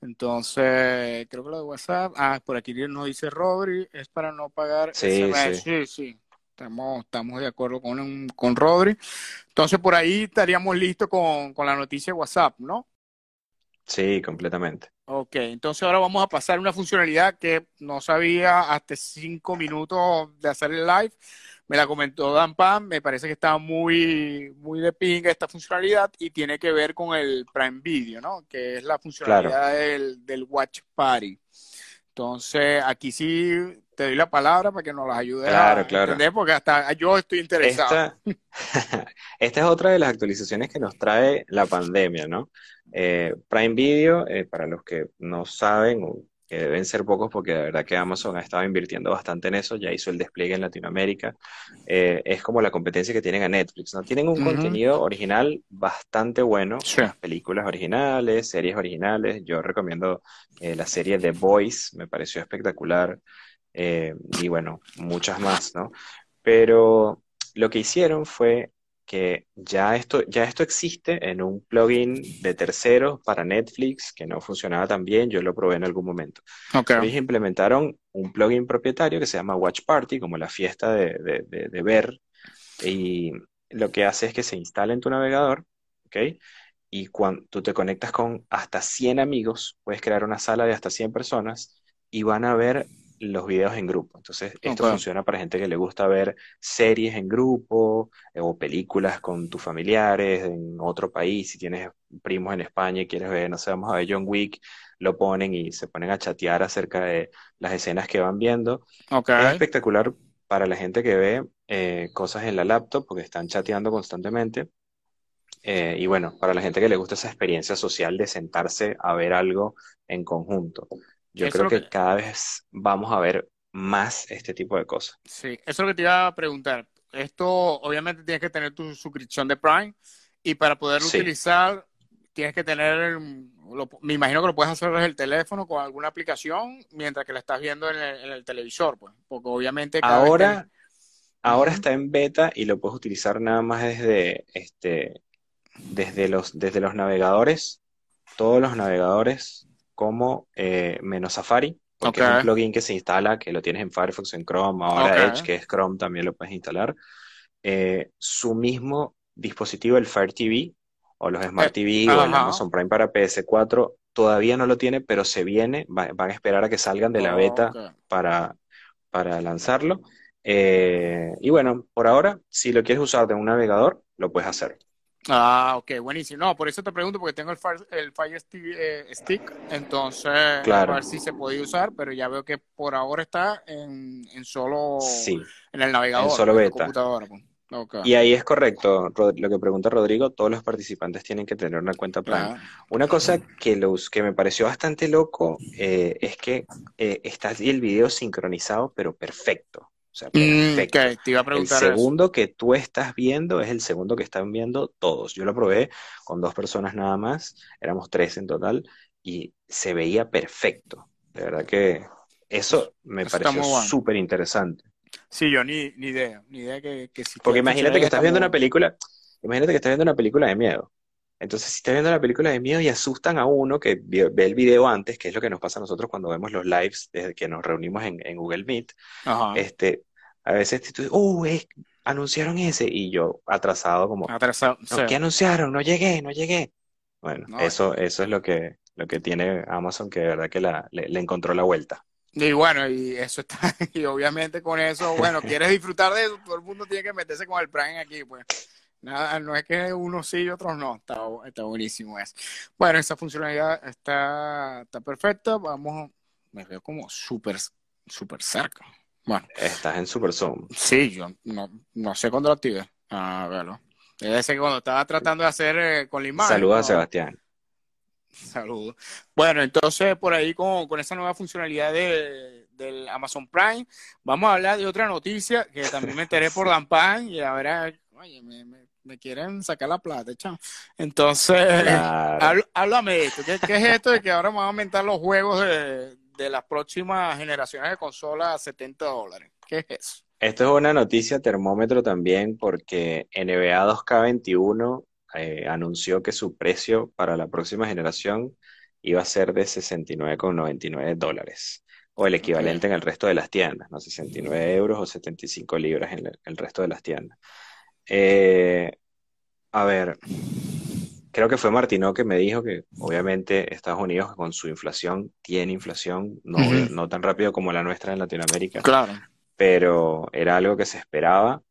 Entonces, creo que lo de WhatsApp, ah, por aquí nos dice Rodri, es para no pagar Sí, SMS. sí, Sí, sí, estamos, estamos de acuerdo con, con Rodri. Entonces, por ahí estaríamos listos con, con la noticia de WhatsApp, ¿no? sí, completamente. Ok, entonces ahora vamos a pasar a una funcionalidad que no sabía hasta cinco minutos de hacer el live. Me la comentó Dan Pan, me parece que está muy, muy de pinga esta funcionalidad y tiene que ver con el Prime Video, ¿no? Que es la Claro, funcionalidad del, del Watch Party. Entonces, aquí sí te doy la palabra para que nos las ayudes claro, a claro. entender, porque hasta yo estoy interesado. Esta, *laughs* esta es otra de las actualizaciones que nos trae la pandemia, ¿no? Eh, Prime Video, eh, para los que no saben, o que deben ser pocos porque de verdad que Amazon ha estado invirtiendo bastante en eso, ya hizo el despliegue en Latinoamérica, eh, es como la competencia que tienen a Netflix, ¿no? Tienen un contenido original bastante bueno, Sí. películas originales, series originales, yo recomiendo eh, la serie The Boys, me pareció espectacular, eh, y bueno, muchas más, ¿no? Pero lo que hicieron fue que ya esto, ya esto existe en un plugin de terceros para Netflix que no funcionaba tan bien, yo lo probé en algún momento. Ok. Ellos implementaron un plugin propietario que se llama Watch Party, como la fiesta de, de- de- de ver, y lo que hace es que se instala en tu navegador, ¿ok? Y cuando tú te conectas con hasta 100 amigos, puedes crear una sala de hasta 100 personas y van a ver los videos en grupo. Entonces, esto funciona para gente que le gusta ver series en grupo eh, o películas con tus familiares en otro país. Si tienes primos en España y quieres ver, no sé, vamos a ver John Wick, lo ponen y se ponen a chatear acerca de las escenas que van viendo. Ok. Es espectacular para la gente que ve eh, cosas en la laptop porque están chateando constantemente. Eh, y bueno, para la gente que le gusta esa experiencia social de sentarse a ver algo en conjunto. Yo Eso creo lo que que, cada vez vamos a ver más este tipo de cosas. Sí, eso es lo que te iba a preguntar. Esto, obviamente, tienes que tener tu suscripción de Prime y para poderlo Sí, utilizar, tienes que tener, lo- me imagino que lo puedes hacer desde el teléfono con alguna aplicación mientras que la estás viendo en el, en el televisor, pues, porque obviamente cada vez que... ahora, ahora está en beta y lo puedes utilizar nada más desde, este, desde los, desde los navegadores, todos los navegadores como eh, menos Safari, porque es un plugin que se instala, que lo tienes en Firefox, en Chrome, ahora Edge, que es Chrome, también lo puedes instalar. Eh, su mismo dispositivo, el Fire TV o los Smart eh, TV o el Amazon Prime para PS4, todavía no lo tiene, pero se viene, va- van a esperar a que salgan de la beta para, para lanzarlo. Eh, y bueno, por ahora, si lo quieres usar de un navegador, lo puedes hacer. Ah, ok, buenísimo. No, por eso te pregunto, porque tengo el Fire, el Fire Stick, eh, Stick, entonces a Claro, ver si se puede usar, pero ya veo que por ahora está en, en solo sí, en el en navegador, solo en tu beta. computadora, pues. Y ahí es correcto, lo que pregunta Rodrigo, todos los participantes tienen que tener una cuenta Prime. Una cosa que, los, que me pareció bastante loco eh, es que eh, está el video sincronizado, pero perfecto. O sea, mm, perfecto. te iba a preguntar el segundo que tú estás viendo es el segundo que están viendo todos. Yo lo probé con dos personas nada más, éramos tres en total, y se veía perfecto. De verdad que eso me pareció súper interesante. Sí, yo ni, ni idea, ni idea que, que Porque imagínate que estás viendo una película, imagínate que estás viendo una película de miedo. Entonces, si estás viendo una película de miedo y asustan a uno que ve el video antes, que es lo que nos pasa a nosotros cuando vemos los lives desde que nos reunimos en, Google Meet, este, a veces tú dices, uh, anunciaron ese, y yo atrasado como, atrasado, ¿qué anunciaron? No llegué, no llegué. Bueno, eso, eso es lo que, lo que tiene Amazon, que de verdad que la, le encontró la vuelta. Y bueno, y eso está, *laughs* y obviamente con eso, bueno, quieres disfrutar de eso, todo el mundo tiene que meterse con el Prime aquí, pues. Nada, no es que unos sí y otros no, está, está buenísimo eso. Bueno, esa funcionalidad está, está perfecta, vamos, me veo como súper, súper cerca. Bueno. Estás en Super Zoom. Sí, yo no, no sé cuándo lo active. A verlo. Debe ser que cuando estaba tratando de hacer eh, con la imagen. Saludos a Sebastián. Saludos. Bueno, entonces por ahí con, con esa nueva funcionalidad de, del Amazon Prime, vamos a hablar de otra noticia que también me enteré por *laughs* Lampan y ahora, oye, me, me, quieren sacar la plata, chao. Entonces, *laughs* háblame de esto. ¿Qué, es esto de que ahora van a aumentar los juegos de, de las próximas generaciones de consolas a 70 dólares? ¿Qué es eso? Esto es una noticia termómetro también porque NBA 2K21 eh, anunció que su precio para la próxima generación iba a ser de 69,99 dólares, o el equivalente en el resto de las tiendas, ¿no? 69 euros o 75 libras en el, resto de las tiendas. Eh, a ver, creo que fue Martino que me dijo que obviamente Estados Unidos con su inflación tiene inflación, no, no tan rápido como la nuestra en Latinoamérica. Claro. Pero era algo que se esperaba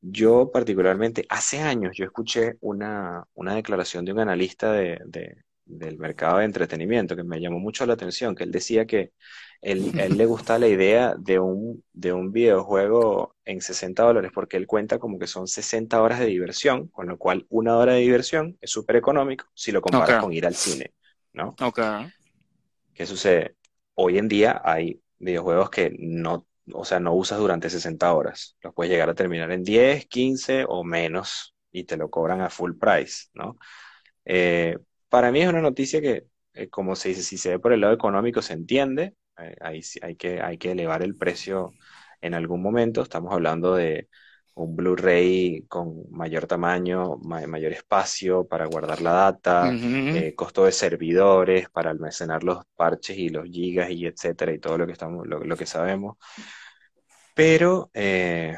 yo particularmente, hace años yo escuché una, una declaración de un analista de, del mercado de entretenimiento que me llamó mucho la atención, que él decía que él, él le gusta la idea de un, de un videojuego en 60 dólares porque él cuenta como que son 60 horas de diversión, con lo cual una hora de diversión es súper económico si lo comparas con ir al cine, ¿no? Ok. ¿Qué sucede? Hoy en día hay videojuegos que no o sea, no usas durante 60 horas. Los puedes llegar a terminar en 10, 15 o menos y te lo cobran a full price, ¿no? Eh, para mí es una noticia que, eh, como se dice, si se ve por el lado económico, se entiende. Eh, hay, que, hay que elevar el precio en algún momento. Estamos hablando de un Blu-ray con mayor tamaño, mayor espacio para guardar la data, costo de servidores para almacenar los parches y los gigas y etcétera y todo lo que estamos, lo, que sabemos. Pero eh,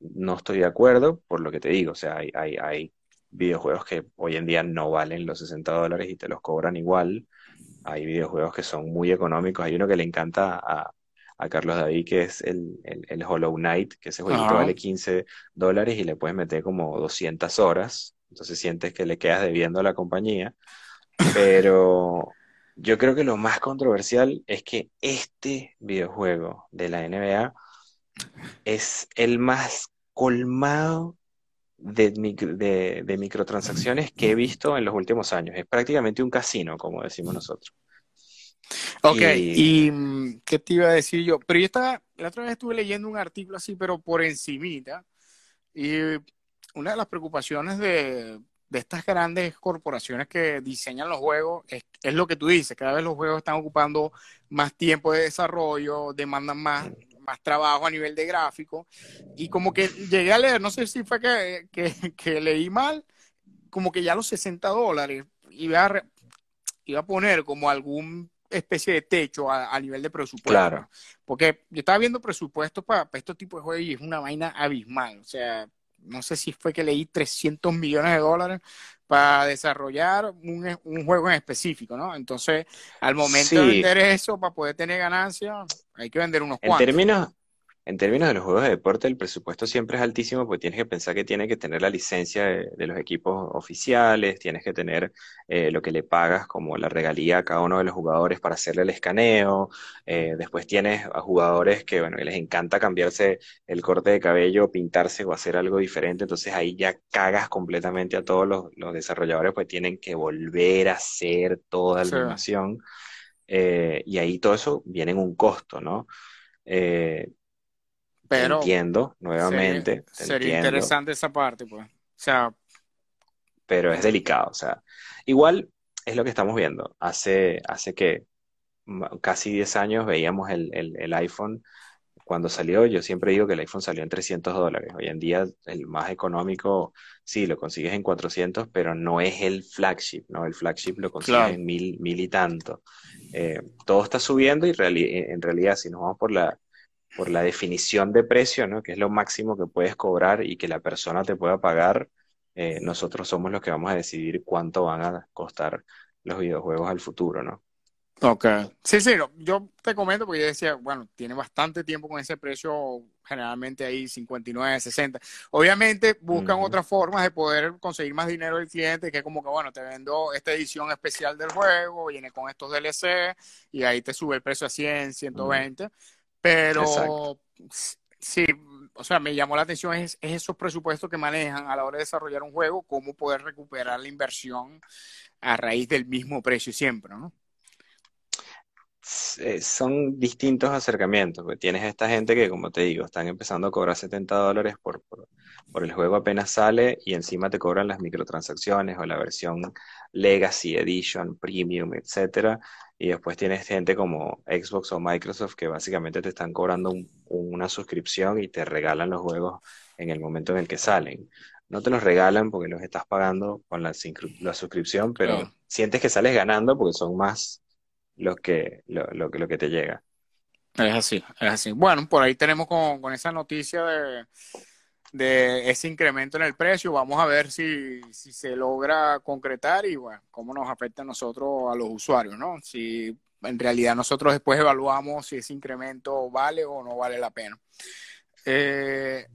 no estoy de acuerdo por lo que te digo. O sea, hay, hay, hay videojuegos que hoy en día no valen los 60 dólares y te los cobran igual. Hay videojuegos que son muy económicos. Hay uno que le encanta a, a Carlos David, que es el, el, Hollow Knight, que ese jueguito vale 15 dólares y le puedes meter como 200 horas, entonces sientes que le quedas debiendo a la compañía. Pero yo creo que lo más controversial es que este videojuego de la NBA es el más colmado de, de, de, microtransacciones que he visto en los últimos años. Es prácticamente un casino, como decimos nosotros. Ok, y, mm, ¿qué te iba a decir yo? Pero yo estaba, la otra vez estuve leyendo un artículo así, pero por encimita, y una de las preocupaciones de, estas grandes corporaciones que diseñan los juegos es, es, lo que tú dices, cada vez los juegos están ocupando más tiempo de desarrollo, demandan más, más trabajo a nivel de gráfico, y como que llegué a leer, no sé si fue que, que, leí mal, como que ya los 60 dólares iba a, iba a poner como algún especie de techo a, nivel de presupuesto. Claro. Porque yo estaba viendo presupuestos para, estos tipos de juegos y es una vaina abismal. O sea, no sé si fue que leí 300 millones de dólares para desarrollar un, un juego en específico, ¿no? Entonces, al momento de vender eso, para poder tener ganancias, hay que vender unos en Términos, en términos de los juegos de deporte, el presupuesto siempre es altísimo porque tienes que pensar que tiene que tener la licencia de, los equipos oficiales, tienes que tener eh, lo que le pagas como la regalía a cada uno de los jugadores para hacerle el escaneo. Eh, después tienes a jugadores que, bueno, les encanta cambiarse el corte de cabello, pintarse o hacer algo diferente. Entonces ahí ya cagas completamente a todos los, desarrolladores, pues tienen que volver a hacer toda la animación. Eh, y ahí todo eso viene en un costo, ¿no? Pero entiendo, nuevamente. Sería, interesante esa parte, pues. O sea. Pero es delicado, o sea. Igual es lo que estamos viendo. Hace, hace que casi 10 años veíamos el, el, iPhone cuando salió, yo siempre digo que el iPhone salió en 300 dólares. Hoy en día el más económico, sí, lo consigues en 400, pero no es el flagship, ¿no? El flagship lo consigues en mil, mil y tanto. Eh, todo está subiendo y en realidad si nos vamos por la, por la definición de precio, ¿no? Que es lo máximo que puedes cobrar y que la persona te pueda pagar, eh, nosotros somos los que vamos a decidir cuánto van a costar los videojuegos al futuro, ¿no? Ok. Sí, sí, yo te comento porque yo decía, bueno, tiene bastante tiempo con ese precio, generalmente ahí 59, 60. Obviamente buscan otras formas de poder conseguir más dinero del cliente, que es como que, bueno, te vendo esta edición especial del juego, viene con estos DLC y ahí te sube el precio a 100, 120. Pero sí, o sea, me llamó la atención es, esos presupuestos que manejan a la hora de desarrollar un juego, cómo poder recuperar la inversión a raíz del mismo precio siempre, ¿no? Eh, son distintos acercamientos. Tienes esta gente que, como te digo, están empezando a cobrar 70 dólares por, por, por, el juego apenas sale y encima te cobran las microtransacciones o la versión Legacy Edition, Premium, etcétera y después tienes gente como Xbox o Microsoft que básicamente te están cobrando una suscripción y te regalan los juegos en el momento en el que salen. No te los regalan porque los estás pagando con la, la suscripción, pero sientes que sales ganando porque son más los que, lo, lo, lo que te llega. Es así, es así. Bueno, por ahí tenemos con, con esa noticia de, de ese incremento en el precio. Vamos a ver si, si se logra concretar y bueno, cómo nos afecta a nosotros, a los usuarios, ¿no? Si en realidad nosotros después evaluamos si ese incremento vale o no vale la pena. Eh,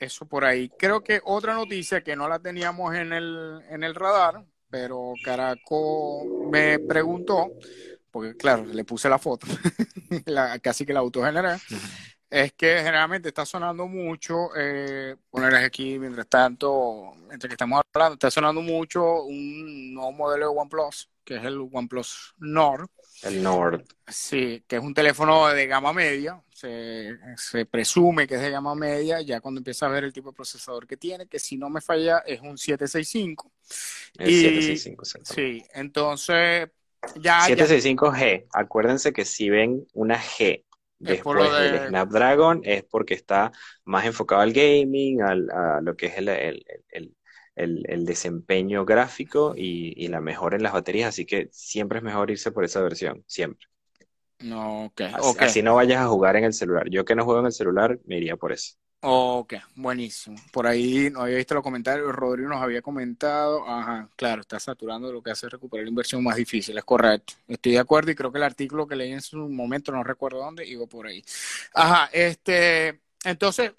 eso por ahí. Creo que otra noticia que no la teníamos en el, en el radar, pero Caraco me preguntó, porque claro, le puse la foto, *laughs* casi que la autogeneré, es que generalmente está sonando mucho, eh, ponerles aquí mientras tanto, entre que estamos hablando, está sonando mucho un nuevo modelo de OnePlus, que es el OnePlus Nord. El Nord. Sí, que es un teléfono de gama media, se, se presume que es de gama media, ya cuando empieza a ver el tipo de procesador que tiene, que si no me falla es un 765. El y, 765, exacto. Sí, entonces ya... 765G, acuérdense que si ven una G Después del Snapdragon es porque está más enfocado al gaming, al, a lo que es el, el, el, el desempeño gráfico y, y, la mejora en las baterías, así que siempre es mejor irse por esa versión, siempre. No, okay, así, así, no vayas a jugar en el celular. Yo que no juego en el celular, me iría por eso. Ok, buenísimo. Por ahí no había visto los comentarios, Rodrigo nos había comentado, ajá, claro, está saturando lo que hace recuperar la inversión más difícil, es correcto. Estoy de acuerdo y creo que el artículo que leí en su momento, no recuerdo dónde, iba por ahí. Ajá, este, entonces,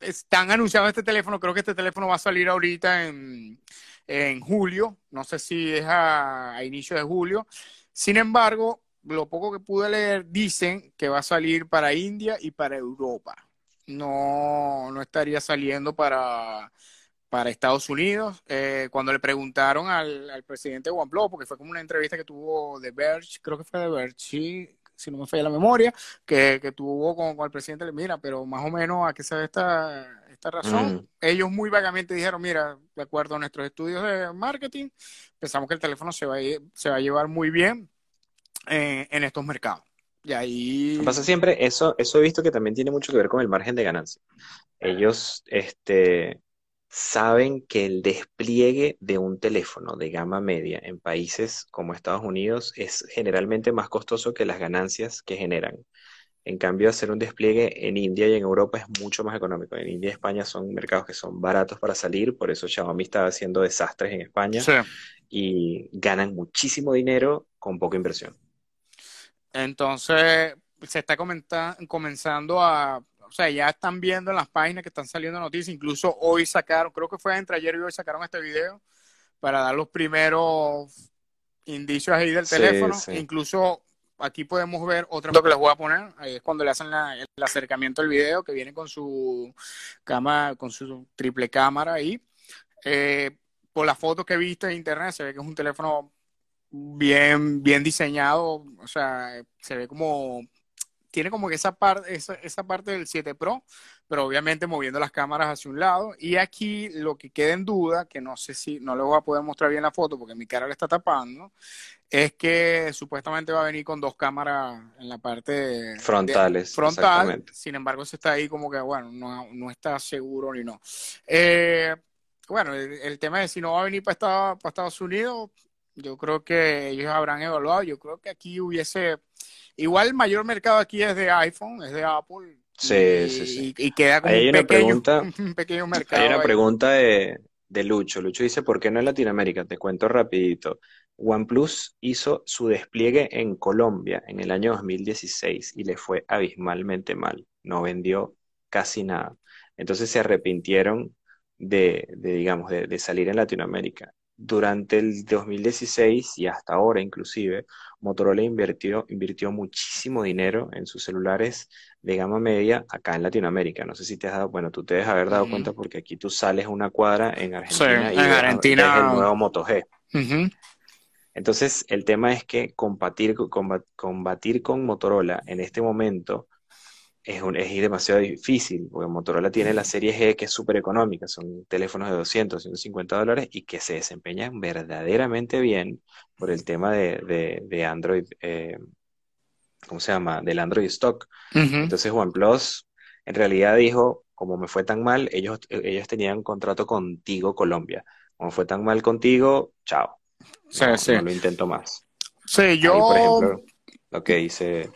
están anunciando este teléfono, creo que este teléfono va a salir ahorita en, en julio, no sé si es a, a inicio de julio. Sin embargo, lo poco que pude leer, dicen que va a salir para India y para Europa no, no estaría saliendo para, para Estados Unidos. Eh, cuando le preguntaron al, al presidente de OnePlus, porque fue como una entrevista que tuvo de Verge, creo que fue de Verge, sí, si no me falla la memoria, que, que tuvo con, el presidente, mira, pero más o menos a qué se ve esta, esta razón. Mm. Ellos muy vagamente dijeron, mira, de acuerdo a nuestros estudios de marketing, pensamos que el teléfono se va a, se va a llevar muy bien eh, en estos mercados. Y ahí... Pasa siempre, eso, eso he visto que también tiene mucho que ver con el margen de ganancia. Ellos este, saben que el despliegue de un teléfono de gama media en países como Estados Unidos es generalmente más costoso que las ganancias que generan. En cambio, hacer un despliegue en India y en Europa es mucho más económico. En India y España son mercados que son baratos para salir, por eso Xiaomi está haciendo desastres en España y ganan muchísimo dinero con poca inversión. Entonces, se está comenzando a, sea, ya están viendo en las páginas que están saliendo noticias, incluso hoy sacaron, creo que fue entre ayer y hoy sacaron este video para dar los primeros indicios ahí del teléfono. Incluso aquí podemos ver otra cosa que les voy a poner, ahí es cuando le hacen el acercamiento al video, que viene con su cámara, con su triple cámara ahí. Eh, por la foto que he visto en internet, se ve que es un teléfono bien, bien diseñado, o sea, se ve como tiene como que esa parte, esa, esa, parte del 7 Pro, pero obviamente moviendo las cámaras hacia un lado. Y aquí lo que queda en duda, que no sé si, no le voy a poder mostrar bien la foto porque mi cara le está tapando, es que supuestamente va a venir con dos cámaras en la parte frontales. frontal. Sin embargo, se está ahí como que, bueno, no, no está seguro ni no. Eh, bueno, el, tema de si no va a venir para, para Estados Unidos, yo creo que ellos habrán evaluado. Yo creo que aquí hubiese Igual el mayor mercado aquí es de iPhone, es de Apple. Sí, y, sí, sí. Y, queda como *laughs* un pequeño, un pequeño, mercado. Hay una pregunta de, de Lucho. Lucho dice, ¿por qué no en Latinoamérica? Te cuento rapidito. OnePlus hizo su despliegue en Colombia en el año 2016 y le fue abismalmente mal. No vendió casi nada. Entonces se arrepintieron de, de digamos, de, de, salir en Latinoamérica. Durante el 2016 y hasta ahora inclusive, Motorola invirtió, invirtió muchísimo dinero en sus celulares de gama media acá en Latinoamérica. No sé si te has dado, bueno, tú te debes haber dado cuenta porque aquí tú sales una cuadra en Argentina y en Argentina... el nuevo Moto G. Entonces, el tema es que combatir, combatir con Motorola en este momento es, un, es demasiado difícil, porque Motorola tiene la serie G que es súper económica, son teléfonos de 200, 150 dólares y que se desempeñan verdaderamente bien por el tema de, de, Android, eh, ¿cómo se llama? Del Android Stock. Entonces OnePlus en realidad dijo, como me fue tan mal, ellos, ellos tenían un contrato contigo Colombia. Como fue tan mal contigo, chao. no, lo intento más. Sí, yo... por ejemplo, lo que dice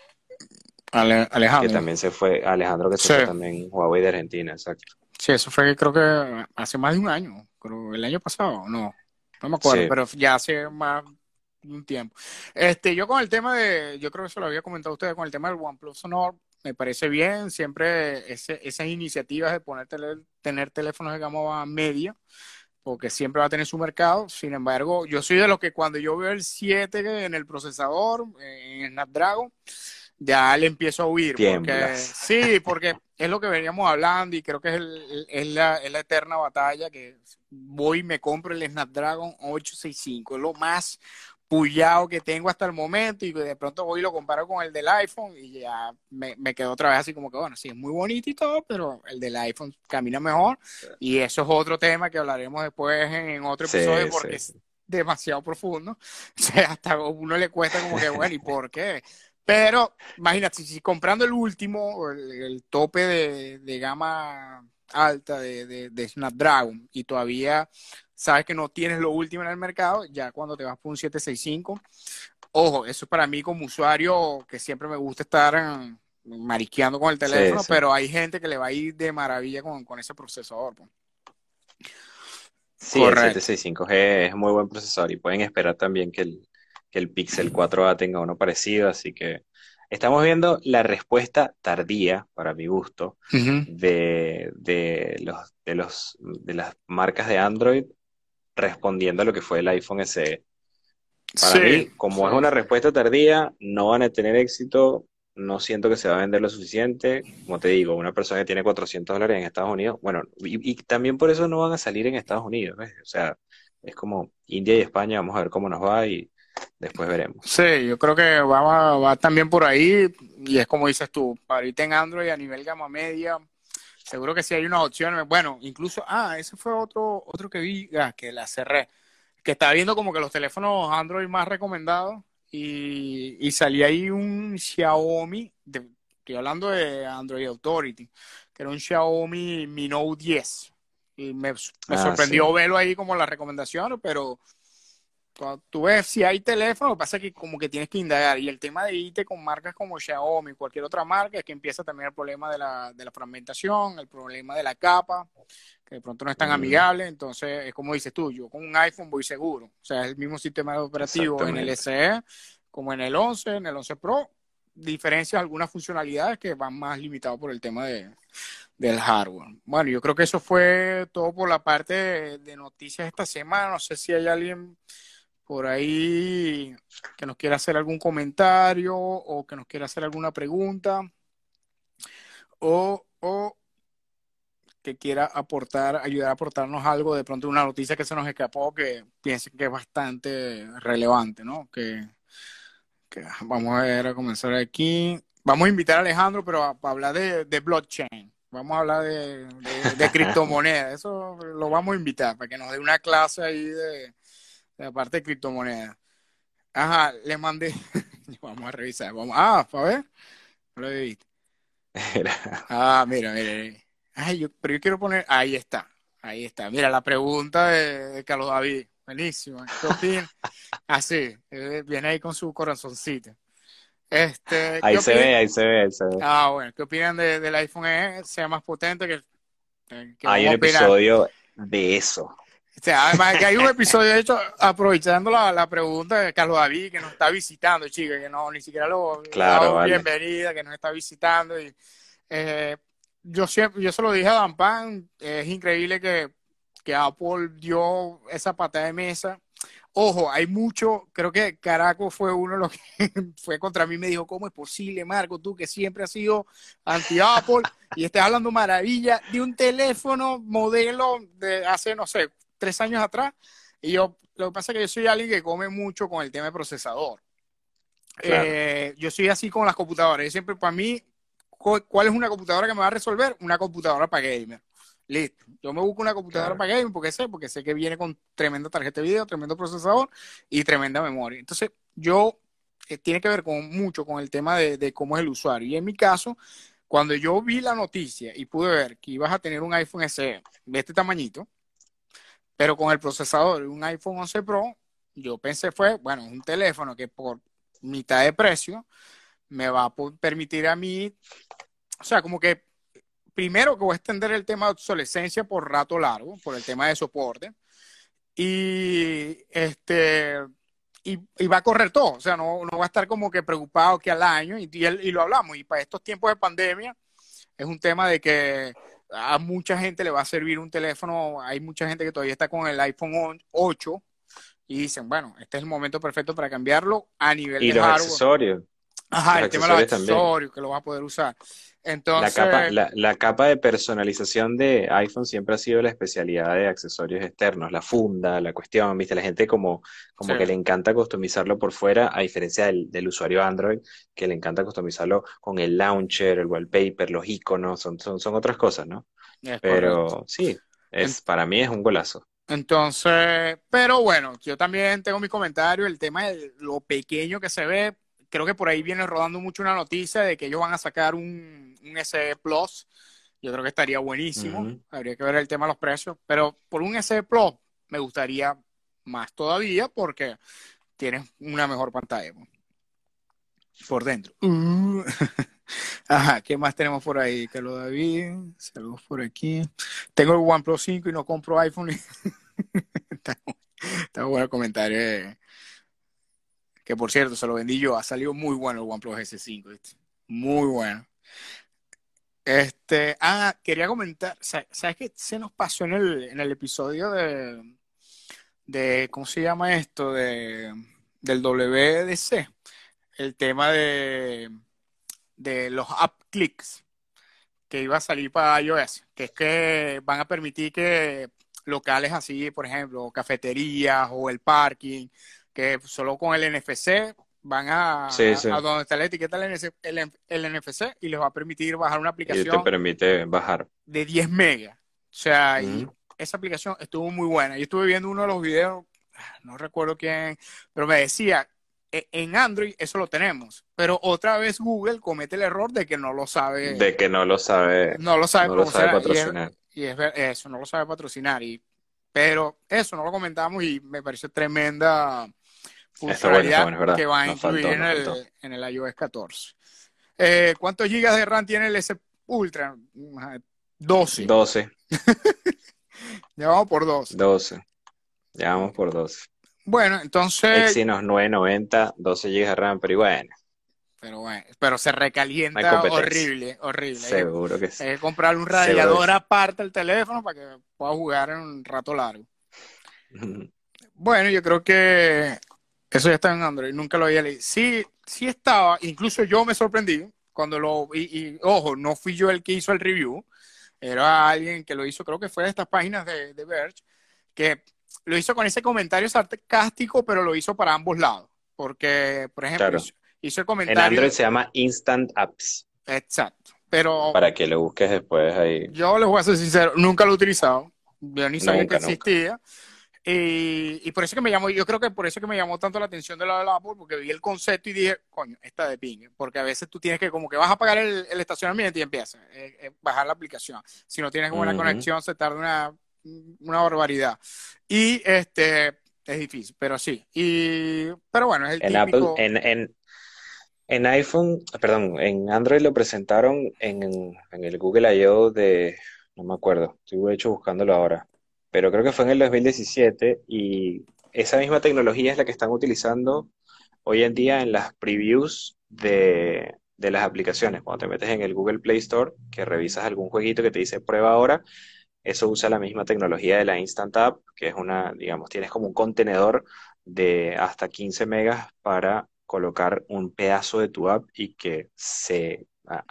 Alejandro. Que también se fue, Alejandro que se fue también Huawei de Argentina, exacto. Sí, eso fue creo que hace más de un año, creo, el año pasado, no, no me acuerdo, pero ya hace más de un tiempo. Este, yo con el tema de, yo creo que eso lo había comentado ustedes, con el tema del OnePlus Honor, me parece bien, siempre ese, esas iniciativas de poner tener teléfonos de gama media, porque siempre va a tener su mercado. Sin embargo, yo soy de los que cuando yo veo el 7 en el procesador, en Snapdragon, ya le empiezo a huir. Porque, sí, porque es lo que veníamos hablando y creo que es, es, la, es, la, eterna batalla que voy y me compro el Snapdragon 865. Es lo más pullado que tengo hasta el momento y de pronto voy y lo comparo con el del iPhone y ya me, me quedo otra vez así como que, bueno, sí, es muy bonito y todo, pero el del iPhone camina mejor y eso es otro tema que hablaremos después en, otro episodio porque es demasiado profundo. *laughs* O sea, hasta uno le cuesta como que, bueno, ¿y por qué? Pero imagínate, si comprando el último, el, tope de, gama alta de, de, Snapdragon y todavía sabes que no tienes lo último en el mercado, ya cuando te vas por un 765, ojo, eso es para mí como usuario que siempre me gusta estar eh, mariqueando con el teléfono, pero hay gente que le va a ir de maravilla con, ese procesador. Pues. Sí, el 765G es muy buen procesador y pueden esperar también que el, que el Pixel 4a tenga uno parecido, así que estamos viendo la respuesta tardía, para mi gusto, de, de, los, de, los, de las marcas de Android respondiendo a lo que fue el iPhone SE. Para mí, como es una respuesta tardía, no van a tener éxito, no siento que se va a vender lo suficiente. Como te digo, una persona que tiene 400 dólares en Estados Unidos, bueno, y, también por eso no van a salir en Estados Unidos, O sea, es como India y España, vamos a ver cómo nos va y después veremos. Sí, yo creo que va, va también por ahí y es como dices tú, para irte en Android a nivel gama media, seguro que sí hay unas opciones. Bueno, incluso, ah, ese fue otro, otro que vi, ah, que la cerré, que estaba viendo como que los teléfonos Android más recomendados y, y salía ahí un Xiaomi, estoy hablando de Android Authority, que era un Xiaomi Mi Note 10. Y me, me ah, sorprendió verlo ahí como la recomendación, pero cuando tú ves si hay teléfono, pasa que como que tienes que indagar. Y el tema de irte con marcas como Xiaomi, cualquier otra marca, es que empieza también el problema de la, de la fragmentación, el problema de la capa, que de pronto no es tan amigable. Entonces, es como dices tú, yo con un iPhone voy seguro. O sea, es el mismo sistema operativo en el SE como en el 11, en el 11 Pro. diferencias, algunas funcionalidades que van más limitados por el tema de, del hardware. Bueno, yo creo que eso fue todo por la parte de, de noticias esta semana. No sé si hay alguien por ahí que nos quiera hacer algún comentario o que nos quiera hacer alguna pregunta o, o que quiera aportar, ayudar a aportarnos algo, de pronto una noticia que se nos escapó que piensen que es bastante relevante, ¿no? Que, que vamos a ver, a comenzar aquí. Vamos a invitar a Alejandro, pero a, a hablar de, de, blockchain. Vamos a hablar de, de, de *laughs* criptomonedas. Eso lo vamos a invitar para que nos dé una clase ahí de, de la parte de criptomonedas. Ajá, le mandé. *laughs* vamos a revisar. Vamos. Ah, para ver. No lo visto. Ah, mira, mira. Ay, yo, pero yo quiero poner. Ahí está. Ahí está. Mira, la pregunta de, de Carlos David. Buenísimo. ¿Qué opinas? *laughs* Así, eh, viene ahí con su corazoncito. Este, ahí ¿qué se opinan? ve, ahí se ve, ahí se ve. Ah, bueno, ¿qué opinan de, del iPhone E? ¿Sea más potente que, que Hay un opinar? episodio de eso. O sea, además que hay un episodio, de hecho, aprovechando la, la pregunta de Carlos David, que nos está visitando, chicos, que no, ni siquiera lo Claro, vale. bienvenida, que nos está visitando. Y, eh, yo siempre, yo se lo dije a Dan Pan, es increíble que, que Apple dio esa patada de mesa. Ojo, hay mucho, creo que Caraco fue uno de los que *laughs* fue contra mí y me dijo, ¿cómo es posible, Marco, tú que siempre has sido anti-Apple y estás hablando maravilla de un teléfono modelo de hace, no sé, tres años atrás? Y yo, lo que pasa es que yo soy alguien que come mucho con el tema de procesador. Claro. Eh, yo soy así con las computadoras. Yo siempre, para mí, cu- ¿cuál es una computadora que me va a resolver? Una computadora para gamer. Listo. Yo me busco una computadora Claro. para gaming porque sé, porque sé que viene con tremenda tarjeta de video, tremendo procesador y tremenda memoria. Entonces, yo eh, tiene que ver con mucho con el tema de, de cómo es el usuario. Y en mi caso, cuando yo vi la noticia y pude ver que ibas a tener un iPhone SE de este tamañito, pero con el procesador un iPhone 11 Pro, yo pensé fue, bueno, un teléfono que por mitad de precio me va a permitir a mí, o sea, como que primero que voy a extender el tema de obsolescencia por rato largo, por el tema de soporte, y este y, va a correr todo, o sea, no, no va a estar como que preocupado que al año, y, y lo hablamos, y para estos tiempos de pandemia es un tema de que a mucha gente le va a servir un teléfono, hay mucha gente que todavía está con el iPhone 8 y dicen, bueno, este es el momento perfecto para cambiarlo a nivel Y de los hardware. accesorios. Ajá, los el tema de los accesorios también. accesorios que lo vas a poder usar. La capa, la, la capa de personalización de iPhone siempre ha sido la especialidad de accesorios externos, la funda, la cuestión, viste, la gente como, como Sí. que le encanta customizarlo por fuera, a diferencia del, del usuario Android, que le encanta customizarlo con el launcher, el wallpaper, los iconos, son, son, son otras cosas, ¿no? es correcto. Pero sí, es, para mí es un golazo. Entonces, pero bueno, yo también tengo mis comentarios, el tema de lo pequeño que se ve, creo que por ahí viene rodando mucho una noticia de que ellos van a sacar un, un SE Plus, yo creo que estaría buenísimo, habría que ver el tema de los precios, pero por un SE Plus me gustaría más todavía porque tienes una mejor pantalla pues, por dentro. Uh. *laughs* Ajá, ¿qué más tenemos por ahí? Carlos David, saludos por aquí. Tengo el OnePlus 5 y no compro iPhone. *laughs* está, está bueno el comentario. Que por cierto, se lo vendí yo. Ha salido muy bueno el OnePlus S5. ¿viste? Muy bueno. Este, ah, quería comentar, sa- ¿sabes qué se nos pasó en el, en el episodio de, de, ¿cómo se llama esto? De, del WDC. El tema de, de los app clicks que iba a salir para iOS, que es que van a permitir que locales así, por ejemplo, cafeterías o el parking, que solo con el NFC van a, Sí, sí. a, donde está la etiqueta del NC el, el NFC y les va a permitir bajar una Y te aplicación permite bajar. de 10 megas. O sea, y Ujú. esa aplicación estuvo muy buena. Yo estuve viendo uno de los videos, no recuerdo quién, pero me decía, "E- en Android eso lo tenemos, pero otra vez Google comete el error de que no lo sabe, De que no lo sabe, no lo sabe no lo sabe. Y es- patrocinar. y es ver- eso, no lo sabe patrocinar. Y, pero eso no lo comentamos y me pareció tremenda Está bueno, está funcionalidad bueno, que va a incluir faltó, en, el, en el iOS 14. Eh, ¿Cuántos gigas de RAM tiene el S Ultra? Ajá, 12. 12, Ya vamos por 12. 12. Ya vamos por 12. Bueno, entonces, Exynos 990, 12 GB de RAM, pero bueno, Pero bueno, pero se recalienta horrible, horrible. Seguro que sí. Hay que comprarle un radiador aparte al teléfono para que pueda jugar en un rato largo. bueno, yo creo que eso ya está en Android, nunca lo había leído. Sí, sí estaba, incluso yo me sorprendí cuando lo, y, y ojo, no fui yo el que hizo el review, era alguien que lo hizo, creo que fue de estas páginas de, de Verge, que lo hizo con ese comentario sarcástico, pero lo hizo para ambos lados. Porque, por ejemplo, hizo el comentario. En Android se llama Instant Apps. Exacto. Pero. Para que lo busques después ahí. Yo les voy a ser sincero, nunca lo he utilizado. Yo ni sabía que existía. Y, por eso que me llamó, yo creo que por eso que me llamó tanto la atención de la de Apple, porque vi el concepto y dije, coño, está de ping, porque a veces tú tienes que como que vas a pagar el, estacionamiento y empiezas a eh, eh, bajar la aplicación. Si no tienes buena conexión, se tarda una, una barbaridad. Y este es difícil, pero sí. Y, pero bueno, es el en típico... Apple, en, en, en iPhone, perdón, en Android lo presentaron en, en el Google I.O. de, no me acuerdo, estoy hecho buscándolo ahora pero creo que fue en el 2017 y esa misma tecnología es la que están utilizando hoy en día en las previews de, las aplicaciones. Cuando te metes en el Google Play Store, que revisas algún jueguito que te dice prueba ahora, eso usa la misma tecnología de la Instant App, que es una, digamos, tienes como un contenedor de hasta 15 megas para colocar un pedazo de tu app y que se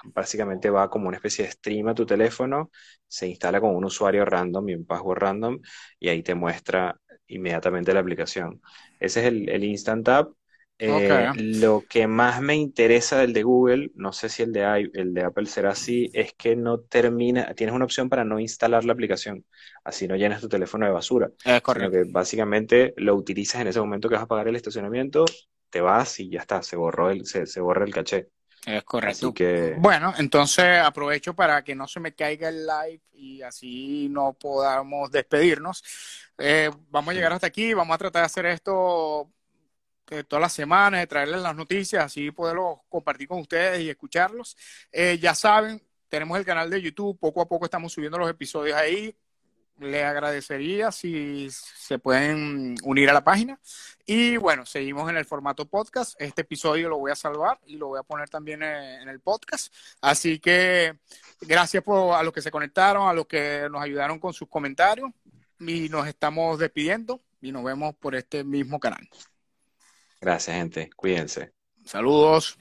básicamente va como una especie de stream a tu teléfono, se instala con un usuario random y un password random y ahí te muestra inmediatamente la aplicación. Ese es el, Instant App. Eh, lo que más me interesa del de Google, no sé si el de, el de Apple será así, es que no termina, tienes una opción para no instalar la aplicación, así no llenas tu teléfono de basura. Es correcto. que básicamente lo utilizas en ese momento que vas a pagar el estacionamiento, te vas y ya está, se borró el, se, se borra el caché. Es correcto. Bueno, entonces aprovecho para que no se me caiga el live y así no podamos despedirnos. Eh, vamos a llegar hasta aquí, vamos a tratar de hacer esto eh, todas las semanas, de traerles las noticias, así poderlo compartir con ustedes y escucharlos. Eh, ya saben, tenemos el canal de YouTube, poco a poco estamos subiendo los episodios ahí le agradecería si se pueden unir a la página. Y bueno, seguimos en el formato podcast. Este episodio lo voy a salvar y lo voy a poner también en el podcast. Así que gracias por, a los que se conectaron, a los que nos ayudaron con sus comentarios. Y nos estamos despidiendo y nos vemos por este mismo canal. Gracias, gente. Cuídense. Saludos.